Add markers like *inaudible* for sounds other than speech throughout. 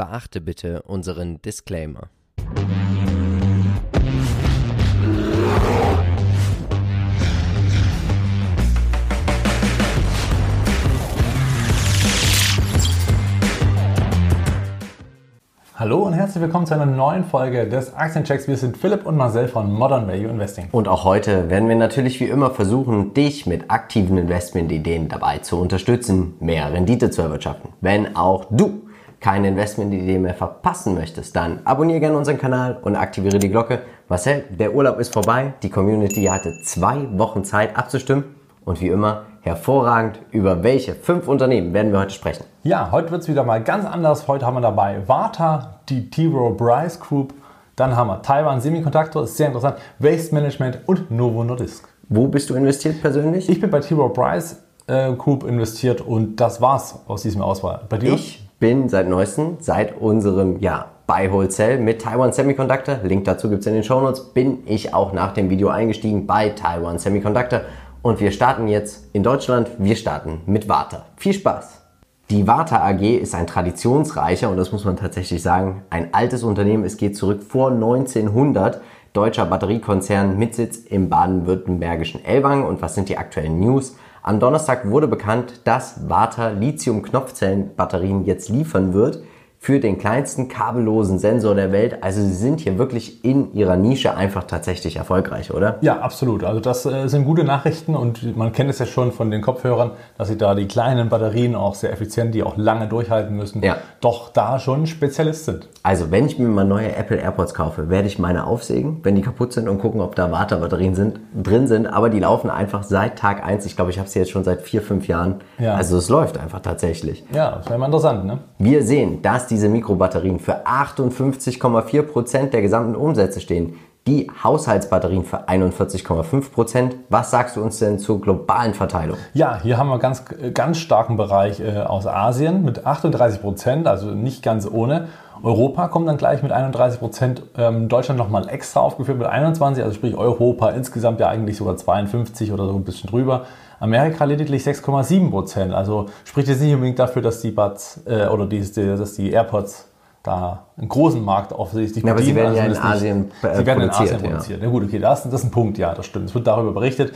Beachte bitte unseren Disclaimer. Hallo und herzlich willkommen zu einer neuen Folge des Aktienchecks. Wir sind Philipp und Marcel von Modern Value Investing. Und auch heute werden wir natürlich wie immer versuchen, dich mit aktiven Investmentideen dabei zu unterstützen, mehr Rendite zu erwirtschaften. Wenn auch du keine Investmentidee mehr verpassen möchtest, dann abonniere gerne unseren Kanal und aktiviere die Glocke. Marcel, der Urlaub ist vorbei. Die Community hatte zwei Wochen Zeit abzustimmen. Und wie immer, hervorragend, über welche fünf Unternehmen werden wir heute sprechen? Ja, heute wird es wieder mal ganz anders. Heute haben wir dabei Warta, die T. Rowe Bryce Group, dann haben wir Taiwan Semiconductor, ist sehr interessant, Waste Management und Novo Nordisk. Wo bist du investiert persönlich? Ich bin bei T. Rowe Bryce äh, Group investiert und das war's aus diesem Auswahl. Bei dir? Ich bin seit neuestem, seit unserem ja, Buy Wholesale mit Taiwan Semiconductor, Link dazu gibt es in den Show Notes, bin ich auch nach dem Video eingestiegen bei Taiwan Semiconductor und wir starten jetzt in Deutschland, wir starten mit Warta. Viel Spaß! Die Warta AG ist ein traditionsreicher, und das muss man tatsächlich sagen, ein altes Unternehmen. Es geht zurück vor 1900. Deutscher Batteriekonzern mit Sitz im baden-württembergischen Ellwangen. Und was sind die aktuellen News? Am Donnerstag wurde bekannt, dass Warta Lithium-Knopfzellenbatterien jetzt liefern wird für den kleinsten kabellosen Sensor der Welt. Also sie sind hier wirklich in ihrer Nische einfach tatsächlich erfolgreich, oder? Ja, absolut. Also das äh, sind gute Nachrichten und man kennt es ja schon von den Kopfhörern, dass sie da die kleinen Batterien auch sehr effizient, die auch lange durchhalten müssen, ja. doch da schon Spezialist sind. Also wenn ich mir mal neue Apple AirPods kaufe, werde ich meine aufsägen, wenn die kaputt sind und gucken, ob da Warta-Batterien sind, drin sind. Aber die laufen einfach seit Tag 1. Ich glaube, ich habe sie jetzt schon seit vier, fünf Jahren. Ja. Also es läuft einfach tatsächlich. Ja, das wäre mal interessant, ne? Wir sehen, dass diese Mikrobatterien für 58,4 Prozent der gesamten Umsätze stehen. Die Haushaltsbatterien für 41,5%. Prozent. Was sagst du uns denn zur globalen Verteilung? Ja, hier haben wir ganz, ganz starken Bereich äh, aus Asien mit 38%, Prozent, also nicht ganz ohne. Europa kommt dann gleich mit 31 Prozent, ähm, Deutschland nochmal extra aufgeführt mit 21, also sprich Europa insgesamt ja eigentlich sogar 52 oder so ein bisschen drüber. Amerika lediglich 6,7 Prozent. Also spricht jetzt nicht unbedingt dafür, dass die Buds äh, oder die, dass die AirPods da einen großen Markt offensichtlich ja, aber sie werden also ja in Asien nicht, äh, Sie werden in Asien produziert. Ja. ja gut, okay, das, das ist ein Punkt, ja, das stimmt. Es wird darüber berichtet.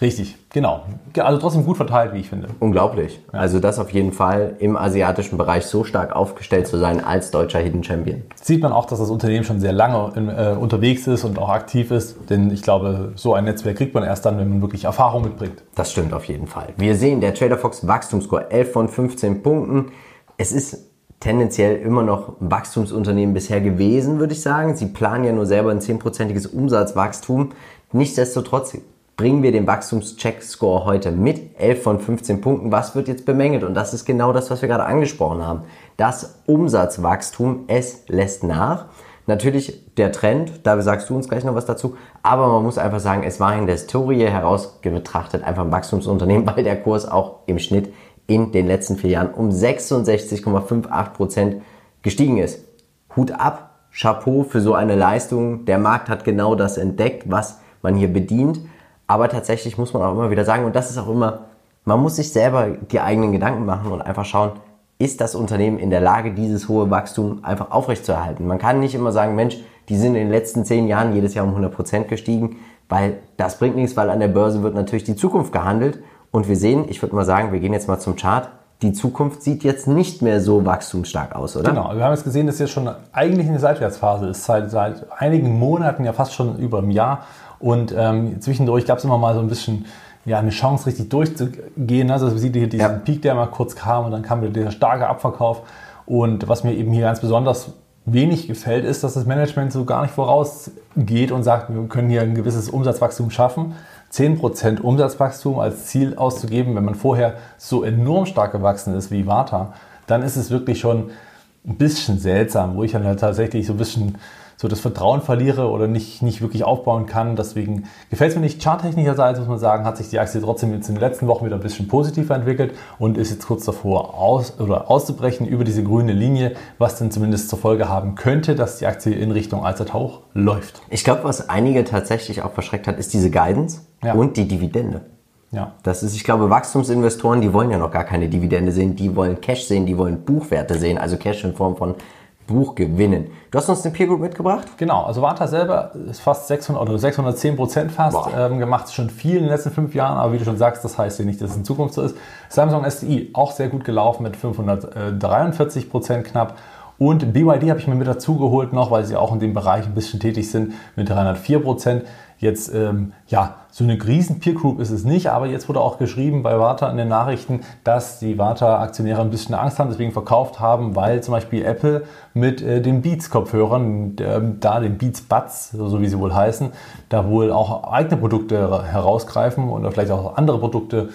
Richtig, genau. Also trotzdem gut verteilt, wie ich finde. Unglaublich. Ja. Also das auf jeden Fall im asiatischen Bereich so stark aufgestellt zu sein als deutscher Hidden Champion. Sieht man auch, dass das Unternehmen schon sehr lange in, äh, unterwegs ist und auch aktiv ist. Denn ich glaube, so ein Netzwerk kriegt man erst dann, wenn man wirklich Erfahrung mitbringt. Das stimmt auf jeden Fall. Wir sehen, der Trader Fox Wachstumsscore 11 von 15 Punkten. Es ist tendenziell immer noch ein Wachstumsunternehmen bisher gewesen, würde ich sagen. Sie planen ja nur selber ein 10%iges Umsatzwachstum. Nichtsdestotrotz bringen wir den Wachstumscheck-Score heute mit 11 von 15 Punkten. Was wird jetzt bemängelt? Und das ist genau das, was wir gerade angesprochen haben. Das Umsatzwachstum, es lässt nach. Natürlich der Trend, da sagst du uns gleich noch was dazu, aber man muss einfach sagen, es war in der Historie heraus betrachtet einfach ein Wachstumsunternehmen, *laughs* weil der Kurs auch im Schnitt in den letzten vier Jahren um 66,58% gestiegen ist. Hut ab, Chapeau für so eine Leistung. Der Markt hat genau das entdeckt, was man hier bedient. Aber tatsächlich muss man auch immer wieder sagen, und das ist auch immer, man muss sich selber die eigenen Gedanken machen und einfach schauen, ist das Unternehmen in der Lage, dieses hohe Wachstum einfach aufrechtzuerhalten. Man kann nicht immer sagen, Mensch, die sind in den letzten zehn Jahren jedes Jahr um 100 Prozent gestiegen, weil das bringt nichts, weil an der Börse wird natürlich die Zukunft gehandelt. Und wir sehen, ich würde mal sagen, wir gehen jetzt mal zum Chart. Die Zukunft sieht jetzt nicht mehr so wachstumsstark aus, oder? Genau, wir haben jetzt gesehen, dass jetzt schon eigentlich eine Seitwärtsphase ist, seit, seit einigen Monaten, ja fast schon über einem Jahr. Und ähm, zwischendurch gab es immer mal so ein bisschen ja, eine Chance, richtig durchzugehen. Also man sieht hier diesen ja. Peak, der mal kurz kam und dann kam wieder dieser starke Abverkauf. Und was mir eben hier ganz besonders wenig gefällt, ist, dass das Management so gar nicht vorausgeht und sagt, wir können hier ein gewisses Umsatzwachstum schaffen. 10% Umsatzwachstum als Ziel auszugeben, wenn man vorher so enorm stark gewachsen ist wie Warta, dann ist es wirklich schon ein bisschen seltsam, wo ich dann halt tatsächlich so ein bisschen so das Vertrauen verliere oder nicht, nicht wirklich aufbauen kann. Deswegen gefällt es mir nicht. Charttechnischerseits muss man sagen, hat sich die Aktie trotzdem jetzt in den letzten Wochen wieder ein bisschen positiver entwickelt und ist jetzt kurz davor aus, oder auszubrechen über diese grüne Linie, was dann zumindest zur Folge haben könnte, dass die Aktie in Richtung Allzeithoch läuft. Ich glaube, was einige tatsächlich auch verschreckt hat, ist diese Guidance ja. und die Dividende. Ja. Das ist, ich glaube, Wachstumsinvestoren, die wollen ja noch gar keine Dividende sehen, die wollen Cash sehen, die wollen Buchwerte sehen, also Cash in Form von Buchgewinnen. Du hast uns eine Peer Group mitgebracht? Genau, also Warta selber ist fast 600 oder 610 Prozent fast ähm, gemacht, schon viel in den letzten fünf Jahren, aber wie du schon sagst, das heißt ja nicht, dass es in Zukunft so ist. Samsung SDI auch sehr gut gelaufen mit 543 Prozent knapp. Und BYD habe ich mir mit dazu geholt noch, weil sie auch in dem Bereich ein bisschen tätig sind mit 304 Prozent. Jetzt, ähm, ja, so eine riesen Peer Group ist es nicht, aber jetzt wurde auch geschrieben bei Warta in den Nachrichten, dass die Warta-Aktionäre ein bisschen Angst haben, deswegen verkauft haben, weil zum Beispiel Apple mit äh, den Beats-Kopfhörern, äh, da den Beats Buds, so wie sie wohl heißen, da wohl auch eigene Produkte herausgreifen oder vielleicht auch andere Produkte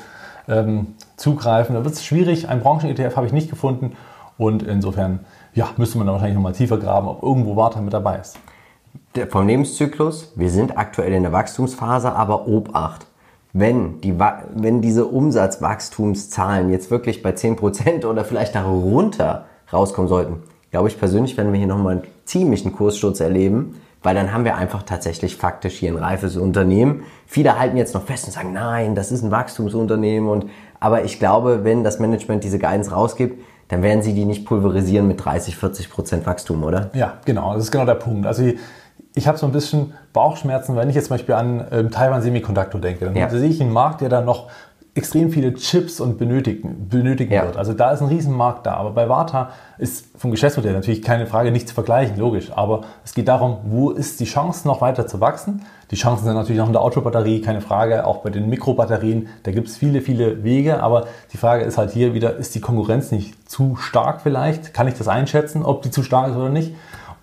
ähm, zugreifen. Da wird es schwierig. Ein Branchen-ETF habe ich nicht gefunden und insofern ja, müsste man da wahrscheinlich nochmal tiefer graben, ob irgendwo Warta mit dabei ist der, vom Lebenszyklus, wir sind aktuell in der Wachstumsphase, aber Obacht. Wenn, die, wenn diese Umsatzwachstumszahlen jetzt wirklich bei 10% oder vielleicht darunter rauskommen sollten, glaube ich persönlich, werden wir hier nochmal einen ziemlichen Kurssturz erleben, weil dann haben wir einfach tatsächlich faktisch hier ein reifes Unternehmen. Viele halten jetzt noch fest und sagen, nein, das ist ein Wachstumsunternehmen. Und, aber ich glaube, wenn das Management diese Guidance rausgibt, dann werden sie die nicht pulverisieren mit 30, 40 Prozent Wachstum, oder? Ja, genau. Das ist genau der Punkt. Also ich habe so ein bisschen Bauchschmerzen, wenn ich jetzt zum Beispiel an ähm, Taiwan Semiconductor denke. Dann ja. sehe ich einen Markt, der da noch extrem viele Chips und benötigen, benötigen ja. wird. Also da ist ein Riesenmarkt da. Aber bei Warta ist vom Geschäftsmodell natürlich keine Frage, nicht zu vergleichen, logisch. Aber es geht darum, wo ist die Chance noch weiter zu wachsen? Die Chancen sind natürlich noch in der Autobatterie, keine Frage. Auch bei den Mikrobatterien, da gibt es viele, viele Wege. Aber die Frage ist halt hier wieder, ist die Konkurrenz nicht zu stark vielleicht? Kann ich das einschätzen, ob die zu stark ist oder nicht?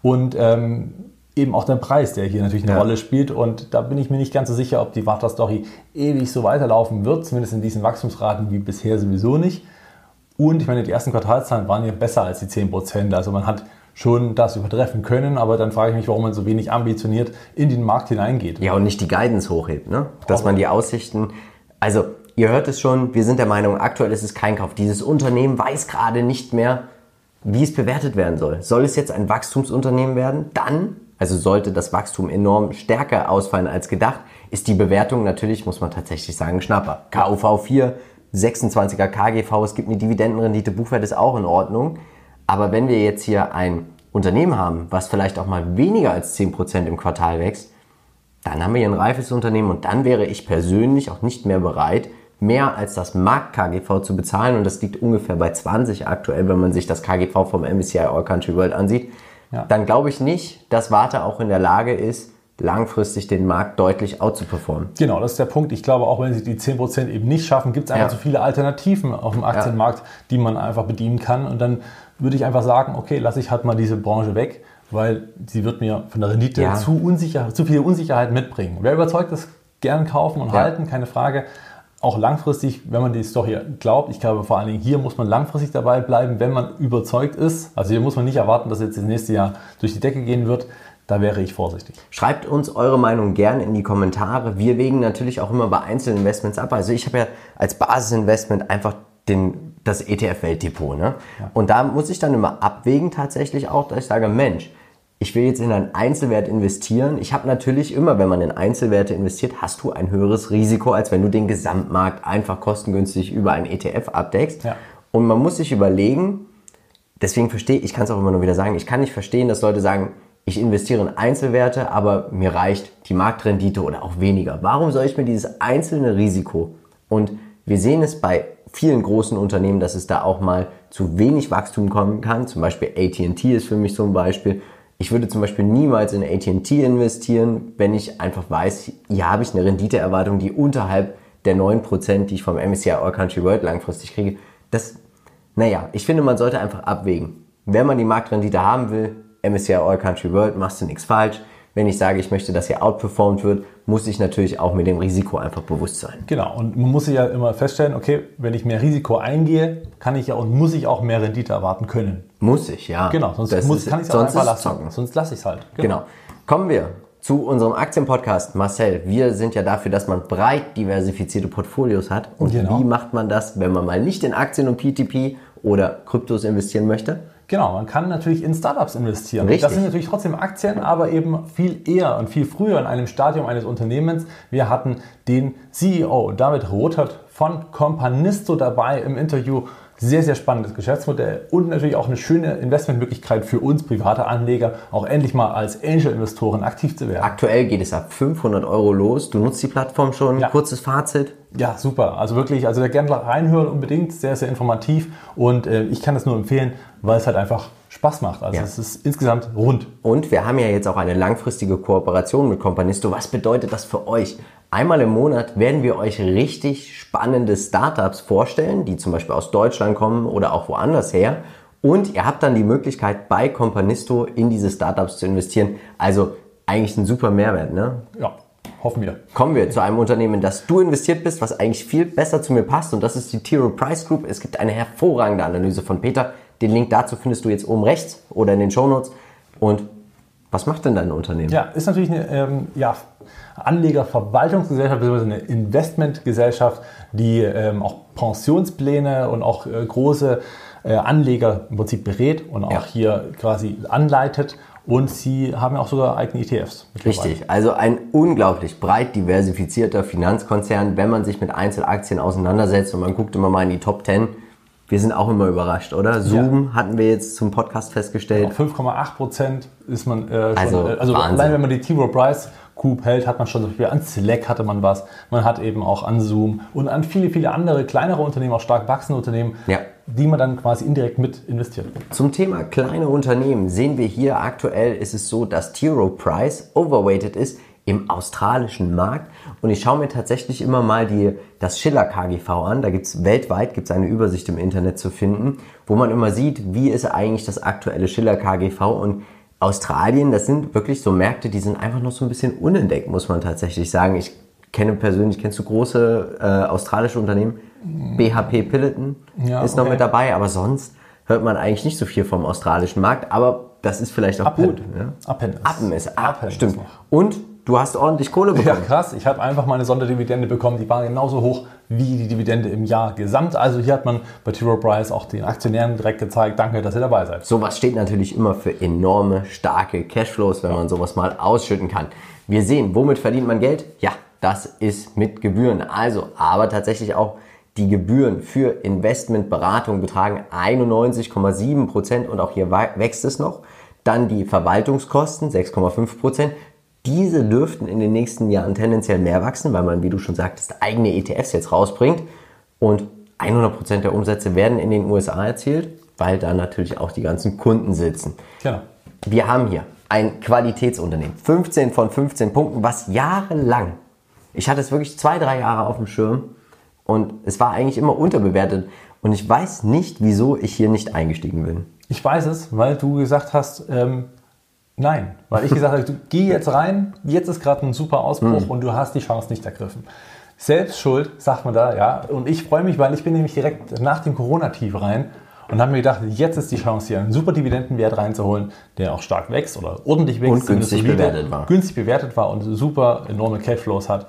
Und ähm, eben auch der Preis, der hier natürlich eine ja. Rolle spielt. Und da bin ich mir nicht ganz so sicher, ob die Warta-Story ewig so weiterlaufen wird, zumindest in diesen Wachstumsraten wie bisher sowieso nicht. Und ich meine, die ersten Quartalszahlen waren ja besser als die 10%. Also man hat schon das übertreffen können, aber dann frage ich mich, warum man so wenig ambitioniert in den Markt hineingeht. Ja, und nicht die Guidance hochhebt, ne? Dass man die Aussichten, also ihr hört es schon, wir sind der Meinung, aktuell ist es kein Kauf. Dieses Unternehmen weiß gerade nicht mehr, wie es bewertet werden soll. Soll es jetzt ein Wachstumsunternehmen werden? Dann also sollte das Wachstum enorm stärker ausfallen als gedacht, ist die Bewertung natürlich, muss man tatsächlich sagen, Schnapper. KUV 4, 26er KGV, es gibt eine Dividendenrendite, Buchwert ist auch in Ordnung. Aber wenn wir jetzt hier ein Unternehmen haben, was vielleicht auch mal weniger als 10% im Quartal wächst, dann haben wir hier ein reifes Unternehmen und dann wäre ich persönlich auch nicht mehr bereit, mehr als das Markt-KGV zu bezahlen und das liegt ungefähr bei 20 aktuell, wenn man sich das KGV vom MSCI All Country World ansieht ja. dann glaube ich nicht, dass Warte auch in der Lage ist, langfristig den Markt deutlich outzuperformen. Genau, das ist der Punkt. Ich glaube, auch wenn sie die 10% eben nicht schaffen, gibt es einfach ja. so viele Alternativen auf dem Aktienmarkt, ja. die man einfach bedienen kann. Und dann würde ich einfach sagen, okay, lasse ich halt mal diese Branche weg, weil sie wird mir von der Rendite ja. zu, unsicher, zu viel Unsicherheit mitbringen. Wer überzeugt ist, gern kaufen und halten, keine Frage auch langfristig, wenn man die Story glaubt, ich glaube vor allen Dingen hier muss man langfristig dabei bleiben, wenn man überzeugt ist. Also hier muss man nicht erwarten, dass jetzt das nächste Jahr durch die Decke gehen wird. Da wäre ich vorsichtig. Schreibt uns eure Meinung gerne in die Kommentare. Wir wägen natürlich auch immer bei einzelnen Investments ab. Also ich habe ja als Basisinvestment einfach den, das ETF-Weltdepot. Ne? Ja. Und da muss ich dann immer abwägen tatsächlich auch, dass ich sage, Mensch, ich will jetzt in einen Einzelwert investieren. Ich habe natürlich immer, wenn man in Einzelwerte investiert, hast du ein höheres Risiko, als wenn du den Gesamtmarkt einfach kostengünstig über einen ETF abdeckst. Ja. Und man muss sich überlegen, deswegen verstehe ich, kann es auch immer nur wieder sagen, ich kann nicht verstehen, dass Leute sagen, ich investiere in Einzelwerte, aber mir reicht die Marktrendite oder auch weniger. Warum soll ich mir dieses einzelne Risiko? Und wir sehen es bei vielen großen Unternehmen, dass es da auch mal zu wenig Wachstum kommen kann. Zum Beispiel AT&T ist für mich so ein Beispiel. Ich würde zum Beispiel niemals in AT&T investieren, wenn ich einfach weiß, hier habe ich eine Renditeerwartung, die unterhalb der 9%, die ich vom MSCI All Country World langfristig kriege. Das, naja, ich finde, man sollte einfach abwägen. Wenn man die Marktrendite haben will, MSCI All Country World, machst du nichts falsch. Wenn ich sage, ich möchte, dass hier outperformed wird, muss ich natürlich auch mit dem Risiko einfach bewusst sein. Genau, und man muss sich ja immer feststellen, okay, wenn ich mehr Risiko eingehe, kann ich ja und muss ich auch mehr Rendite erwarten können. Muss ich, ja. Genau, sonst muss, ist, kann ich es auch einfach lassen. Zocken. Sonst lasse ich es halt. Genau. genau. Kommen wir zu unserem Aktienpodcast. Marcel, wir sind ja dafür, dass man breit diversifizierte Portfolios hat. Und genau. wie macht man das, wenn man mal nicht in Aktien und PTP oder Kryptos investieren möchte? Genau, man kann natürlich in Startups investieren. Richtig. Das sind natürlich trotzdem Aktien, aber eben viel eher und viel früher in einem Stadium eines Unternehmens. Wir hatten den CEO David Rothert von Companisto dabei im Interview sehr, sehr spannendes Geschäftsmodell und natürlich auch eine schöne Investmentmöglichkeit für uns private Anleger, auch endlich mal als Angel-Investoren aktiv zu werden. Aktuell geht es ab 500 Euro los. Du nutzt die Plattform schon. Ja. Kurzes Fazit. Ja, super. Also wirklich, also gerne reinhören unbedingt. Sehr, sehr informativ. Und äh, ich kann das nur empfehlen, weil es halt einfach Spaß macht. Also Ja. es ist insgesamt rund. Und wir haben ja jetzt auch eine langfristige Kooperation mit Companisto. Was bedeutet das für euch? Einmal im Monat werden wir euch richtig spannende Startups vorstellen, die zum Beispiel aus Deutschland kommen oder auch woanders her. Und ihr habt dann die Möglichkeit, bei Companisto in diese Startups zu investieren. Also eigentlich ein super Mehrwert, ne? Ja, hoffen wir. Kommen wir zu einem Unternehmen, in das du investiert bist, was eigentlich viel besser zu mir passt. Und das ist die Tiro Price Group. Es gibt eine hervorragende Analyse von Peter. Den Link dazu findest du jetzt oben rechts oder in den Shownotes. Und was macht denn dein Unternehmen? Ja, ist natürlich eine ähm, ja, Anlegerverwaltungsgesellschaft bzw. eine Investmentgesellschaft, die ähm, auch Pensionspläne und auch äh, große äh, Anleger im Prinzip berät und auch Ja. hier quasi anleitet. Und sie haben ja auch sogar eigene ETFs. Richtig, also ein unglaublich breit diversifizierter Finanzkonzern, wenn man sich mit Einzelaktien auseinandersetzt und man guckt immer mal in die Top 10. Wir sind auch immer überrascht, oder? Zoom hatten wir jetzt zum Podcast festgestellt. Auf 5,8 Prozent ist man äh, schon, Also, äh, also allein wenn man die T. Rowe Price Group hält, hat man schon zum Beispiel an Slack hatte man was, man hat eben auch an Zoom und an viele, viele andere kleinere Unternehmen, auch stark wachsende Unternehmen, Ja. die man dann quasi indirekt mit investiert. Zum Thema kleine Unternehmen sehen wir hier aktuell ist es so, dass T. Rowe Price overweighted ist im australischen Markt. Und ich schaue mir tatsächlich immer mal die, das Schiller KGV an. Da gibt es weltweit gibt's eine Übersicht im Internet zu finden, wo man immer sieht, wie ist eigentlich das aktuelle Schiller KGV. Und Australien, das sind wirklich so Märkte, die sind einfach noch so ein bisschen unentdeckt, muss man tatsächlich sagen. Ich kenne persönlich, kennst du große äh, australische Unternehmen? BHP Pilliton Ja, ist noch okay. mit dabei, aber sonst hört man eigentlich nicht so viel vom australischen Markt. Aber das ist vielleicht auch Appen. gut. Ja? Appen ist. Appen ist Appen ist stimmt. noch. Und du hast ordentlich Kohle Ja, bekommen. krass. Ich habe einfach mal eine Sonderdividende bekommen, die war genauso hoch wie die Dividende im Jahr gesamt. Also hier hat man bei T. Rowe Price auch den Aktionären direkt gezeigt, danke, dass ihr dabei seid. Sowas steht natürlich immer für enorme, starke Cashflows, wenn man sowas mal ausschütten kann. Wir sehen, womit verdient man Geld? Ja, das ist mit Gebühren. Also, aber tatsächlich auch die Gebühren für Investmentberatung betragen 91,7 Prozent und auch hier wächst es noch. Dann die Verwaltungskosten 6,5 Prozent. Diese dürften in den nächsten Jahren tendenziell mehr wachsen, weil man, wie du schon sagtest, eigene ETFs jetzt rausbringt. Und 100% der Umsätze werden in den USA erzielt, weil da natürlich auch die ganzen Kunden sitzen. Genau. Wir haben hier ein Qualitätsunternehmen. 15 von 15 Punkten, was jahrelang, ich hatte es wirklich zwei, drei Jahre auf dem Schirm und es war eigentlich immer unterbewertet. Und ich weiß nicht, wieso ich hier nicht eingestiegen bin. Ich weiß es, weil du gesagt hast, ähm, nein. Weil ich gesagt habe, du geh jetzt rein, jetzt ist gerade ein super Ausbruch und du hast die Chance nicht ergriffen. Selbst schuld, sagt man da, ja. Und ich freue mich, weil ich bin nämlich direkt nach dem Corona-Tief rein und habe mir gedacht, jetzt ist die Chance hier, einen super Dividendenwert reinzuholen, der auch stark wächst oder ordentlich wächst. Und günstig solide, bewertet war. Günstig bewertet war und super enorme Cashflows hat.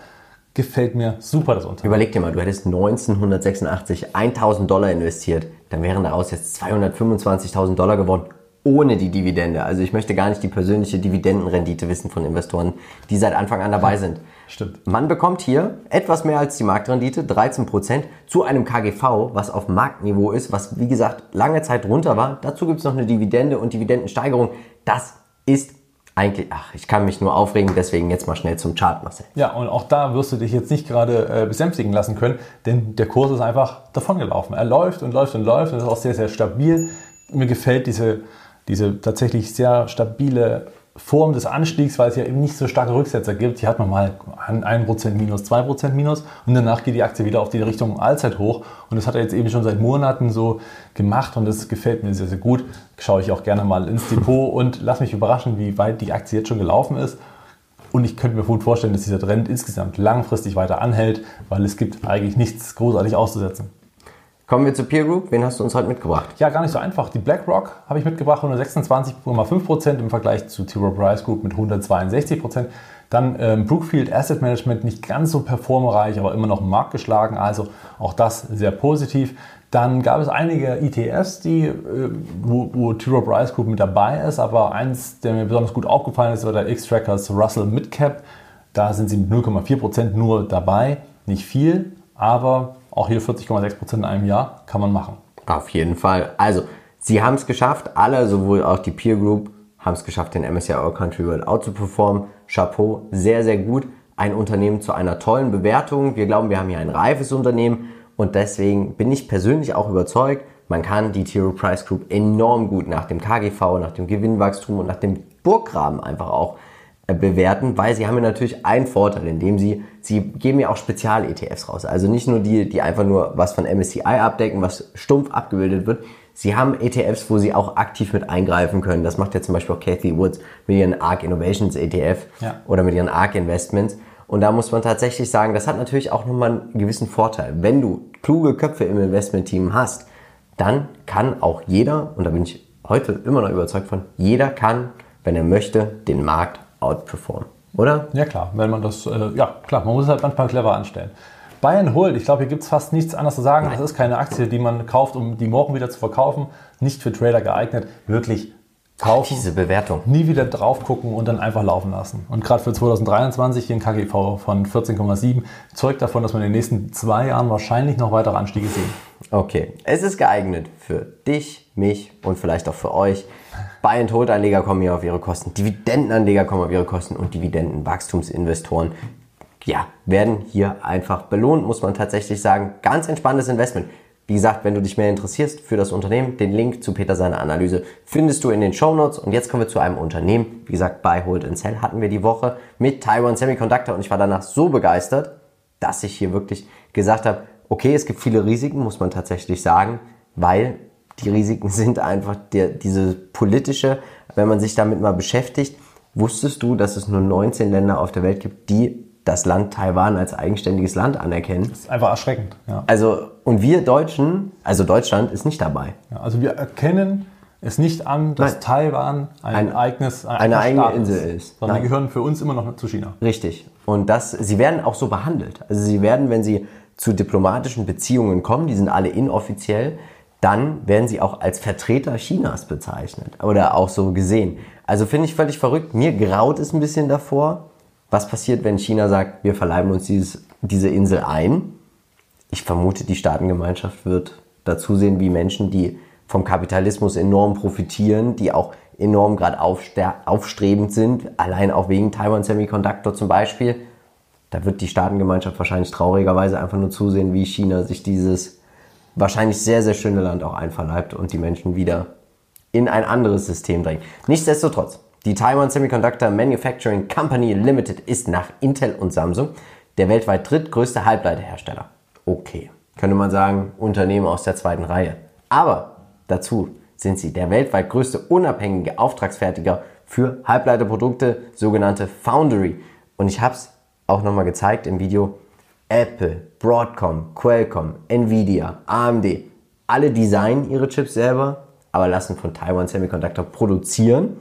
Gefällt mir super das Unternehmen. Überleg dir mal, du hättest 1986 1000 Dollar investiert, dann wären daraus jetzt 225.000 Dollar geworden, ohne die Dividende. Also ich möchte gar nicht die persönliche Dividendenrendite wissen von Investoren, die seit Anfang an dabei sind. Stimmt. Man bekommt hier etwas mehr als die Marktrendite, 13%, zu einem KGV, was auf Marktniveau ist, was wie gesagt lange Zeit runter war. Dazu gibt es noch eine Dividende und Dividendensteigerung. Das ist eigentlich, ach, ich kann mich nur aufregen, deswegen jetzt mal schnell zum Chart, Marcel. Ja, und auch da wirst du dich jetzt nicht gerade äh, besänftigen lassen können, denn der Kurs ist einfach davongelaufen. Er läuft und läuft und läuft und ist auch sehr, sehr stabil. Mir gefällt diese, diese tatsächlich sehr stabile Form des Anstiegs, weil es ja eben nicht so starke Rücksetzer gibt. Hier hat man mal 1% Minus, 2% Minus und danach geht die Aktie wieder auf die Richtung Allzeit hoch. Und das hat er jetzt eben schon seit Monaten so gemacht und das gefällt mir sehr, sehr gut. Schaue ich auch gerne mal ins Depot *laughs* und lass mich überraschen, wie weit die Aktie jetzt schon gelaufen ist. Und ich könnte mir gut vorstellen, dass dieser Trend insgesamt langfristig weiter anhält, weil es gibt eigentlich nichts großartig auszusetzen. Kommen wir zur Peer Group. Wen hast du uns heute mitgebracht? Ja, gar nicht so einfach. Die BlackRock habe ich mitgebracht, 126,5% im Vergleich zu T. Price Group mit 162%. Dann ähm, Brookfield Asset Management nicht ganz so performreich, aber immer noch im Markt geschlagen. Also auch das sehr positiv. Dann gab es einige ETFs, die, äh, wo, wo T. Price Group mit dabei ist. Aber eins, der mir besonders gut aufgefallen ist, war der X-Trackers Russell Midcap. Da sind sie mit 0,4% nur dabei. Nicht viel, aber auch hier 40,6% in einem Jahr kann man machen. Auf jeden Fall. Also, sie haben es geschafft, alle, sowohl auch die Peer Group, haben es geschafft, den MSCI All Country World out zu performen. Chapeau, sehr, sehr gut. Ein Unternehmen zu einer tollen Bewertung. Wir glauben, wir haben hier ein reifes Unternehmen und deswegen bin ich persönlich auch überzeugt, man kann die Tiro Price Group enorm gut nach dem KGV, nach dem Gewinnwachstum und nach dem Burggraben einfach auch bewerten, weil sie haben ja natürlich einen Vorteil, indem sie, sie geben ja auch Spezial-ETFs raus. Also nicht nur die, die einfach nur was von MSCI abdecken, was stumpf abgebildet wird, Sie haben ETFs, wo Sie auch aktiv mit eingreifen können. Das macht ja zum Beispiel auch Cathy Woods mit ihren ARK Innovations ETF ja. oder mit ihren ARK Investments. Und da muss man tatsächlich sagen, das hat natürlich auch nochmal einen gewissen Vorteil. Wenn du kluge Köpfe im Investmentteam hast, dann kann auch jeder, und da bin ich heute immer noch überzeugt von, jeder kann, wenn er möchte, den Markt outperformen. Oder? Ja klar, wenn man das, äh, ja klar, man muss es halt manchmal clever anstellen. Buy and Hold, ich glaube, hier gibt es fast nichts anderes zu sagen. Nein. Das ist keine Aktie, die man kauft, um die morgen wieder zu verkaufen. Nicht für Trader geeignet. Wirklich kaufen. Ach, diese Bewertung. Nie wieder drauf gucken und dann einfach laufen lassen. Und gerade für 2023 hier ein KGV von 14,7 zeugt davon, dass wir in den nächsten zwei Jahren wahrscheinlich noch weitere Anstiege sehen. Okay, es ist geeignet für dich, mich und vielleicht auch für euch. Buy and Hold Anleger kommen hier auf ihre Kosten, Dividendenanleger kommen auf ihre Kosten und Dividendenwachstumsinvestoren ja, werden hier einfach belohnt, muss man tatsächlich sagen. Ganz entspanntes Investment. Wie gesagt, wenn du dich mehr interessierst für das Unternehmen, den Link zu Peter seiner Analyse findest du in den Show Notes. Und jetzt kommen wir zu einem Unternehmen. Wie gesagt, Buy, Hold and Sell hatten wir die Woche mit Taiwan Semiconductor und ich war danach so begeistert, dass ich hier wirklich gesagt habe, okay, es gibt viele Risiken, muss man tatsächlich sagen, weil die Risiken sind einfach der, diese politische, wenn man sich damit mal beschäftigt, wusstest du, dass es nur 19 Länder auf der Welt gibt, die das Land Taiwan als eigenständiges Land anerkennen. Das ist einfach erschreckend. Ja. Also, und wir Deutschen, also Deutschland ist nicht dabei. Ja, also wir erkennen es nicht an, dass Nein. Taiwan ein, ein eigenes, ein eine eigene Insel ist. ist. Sondern Nein. die gehören für uns immer noch zu China. Richtig. Und das, sie werden auch so behandelt. Also sie werden, wenn sie zu diplomatischen Beziehungen kommen, die sind alle inoffiziell, dann werden sie auch als Vertreter Chinas bezeichnet oder auch so gesehen. Also finde ich völlig verrückt. Mir graut es ein bisschen davor, was passiert, wenn China sagt, wir verleiben uns dieses, diese Insel ein? Ich vermute, die Staatengemeinschaft wird dazu sehen, wie Menschen, die vom Kapitalismus enorm profitieren, die auch enorm gerade aufstrebend sind, allein auch wegen Taiwan Semiconductor zum Beispiel. Da wird die Staatengemeinschaft wahrscheinlich traurigerweise einfach nur zusehen, wie China sich dieses wahrscheinlich sehr, sehr schöne Land auch einverleibt und die Menschen wieder in ein anderes System drängt. Nichtsdestotrotz, die Taiwan Semiconductor Manufacturing Company Limited ist nach Intel und Samsung der weltweit drittgrößte Halbleiterhersteller. Okay, könnte man sagen, Unternehmen aus der zweiten Reihe. Aber dazu sind sie der weltweit größte unabhängige Auftragsfertiger für Halbleiterprodukte, sogenannte Foundry. Und ich habe es auch nochmal gezeigt im Video. Apple, Broadcom, Qualcomm, Nvidia, AMD, alle designen ihre Chips selber, aber lassen von Taiwan Semiconductor produzieren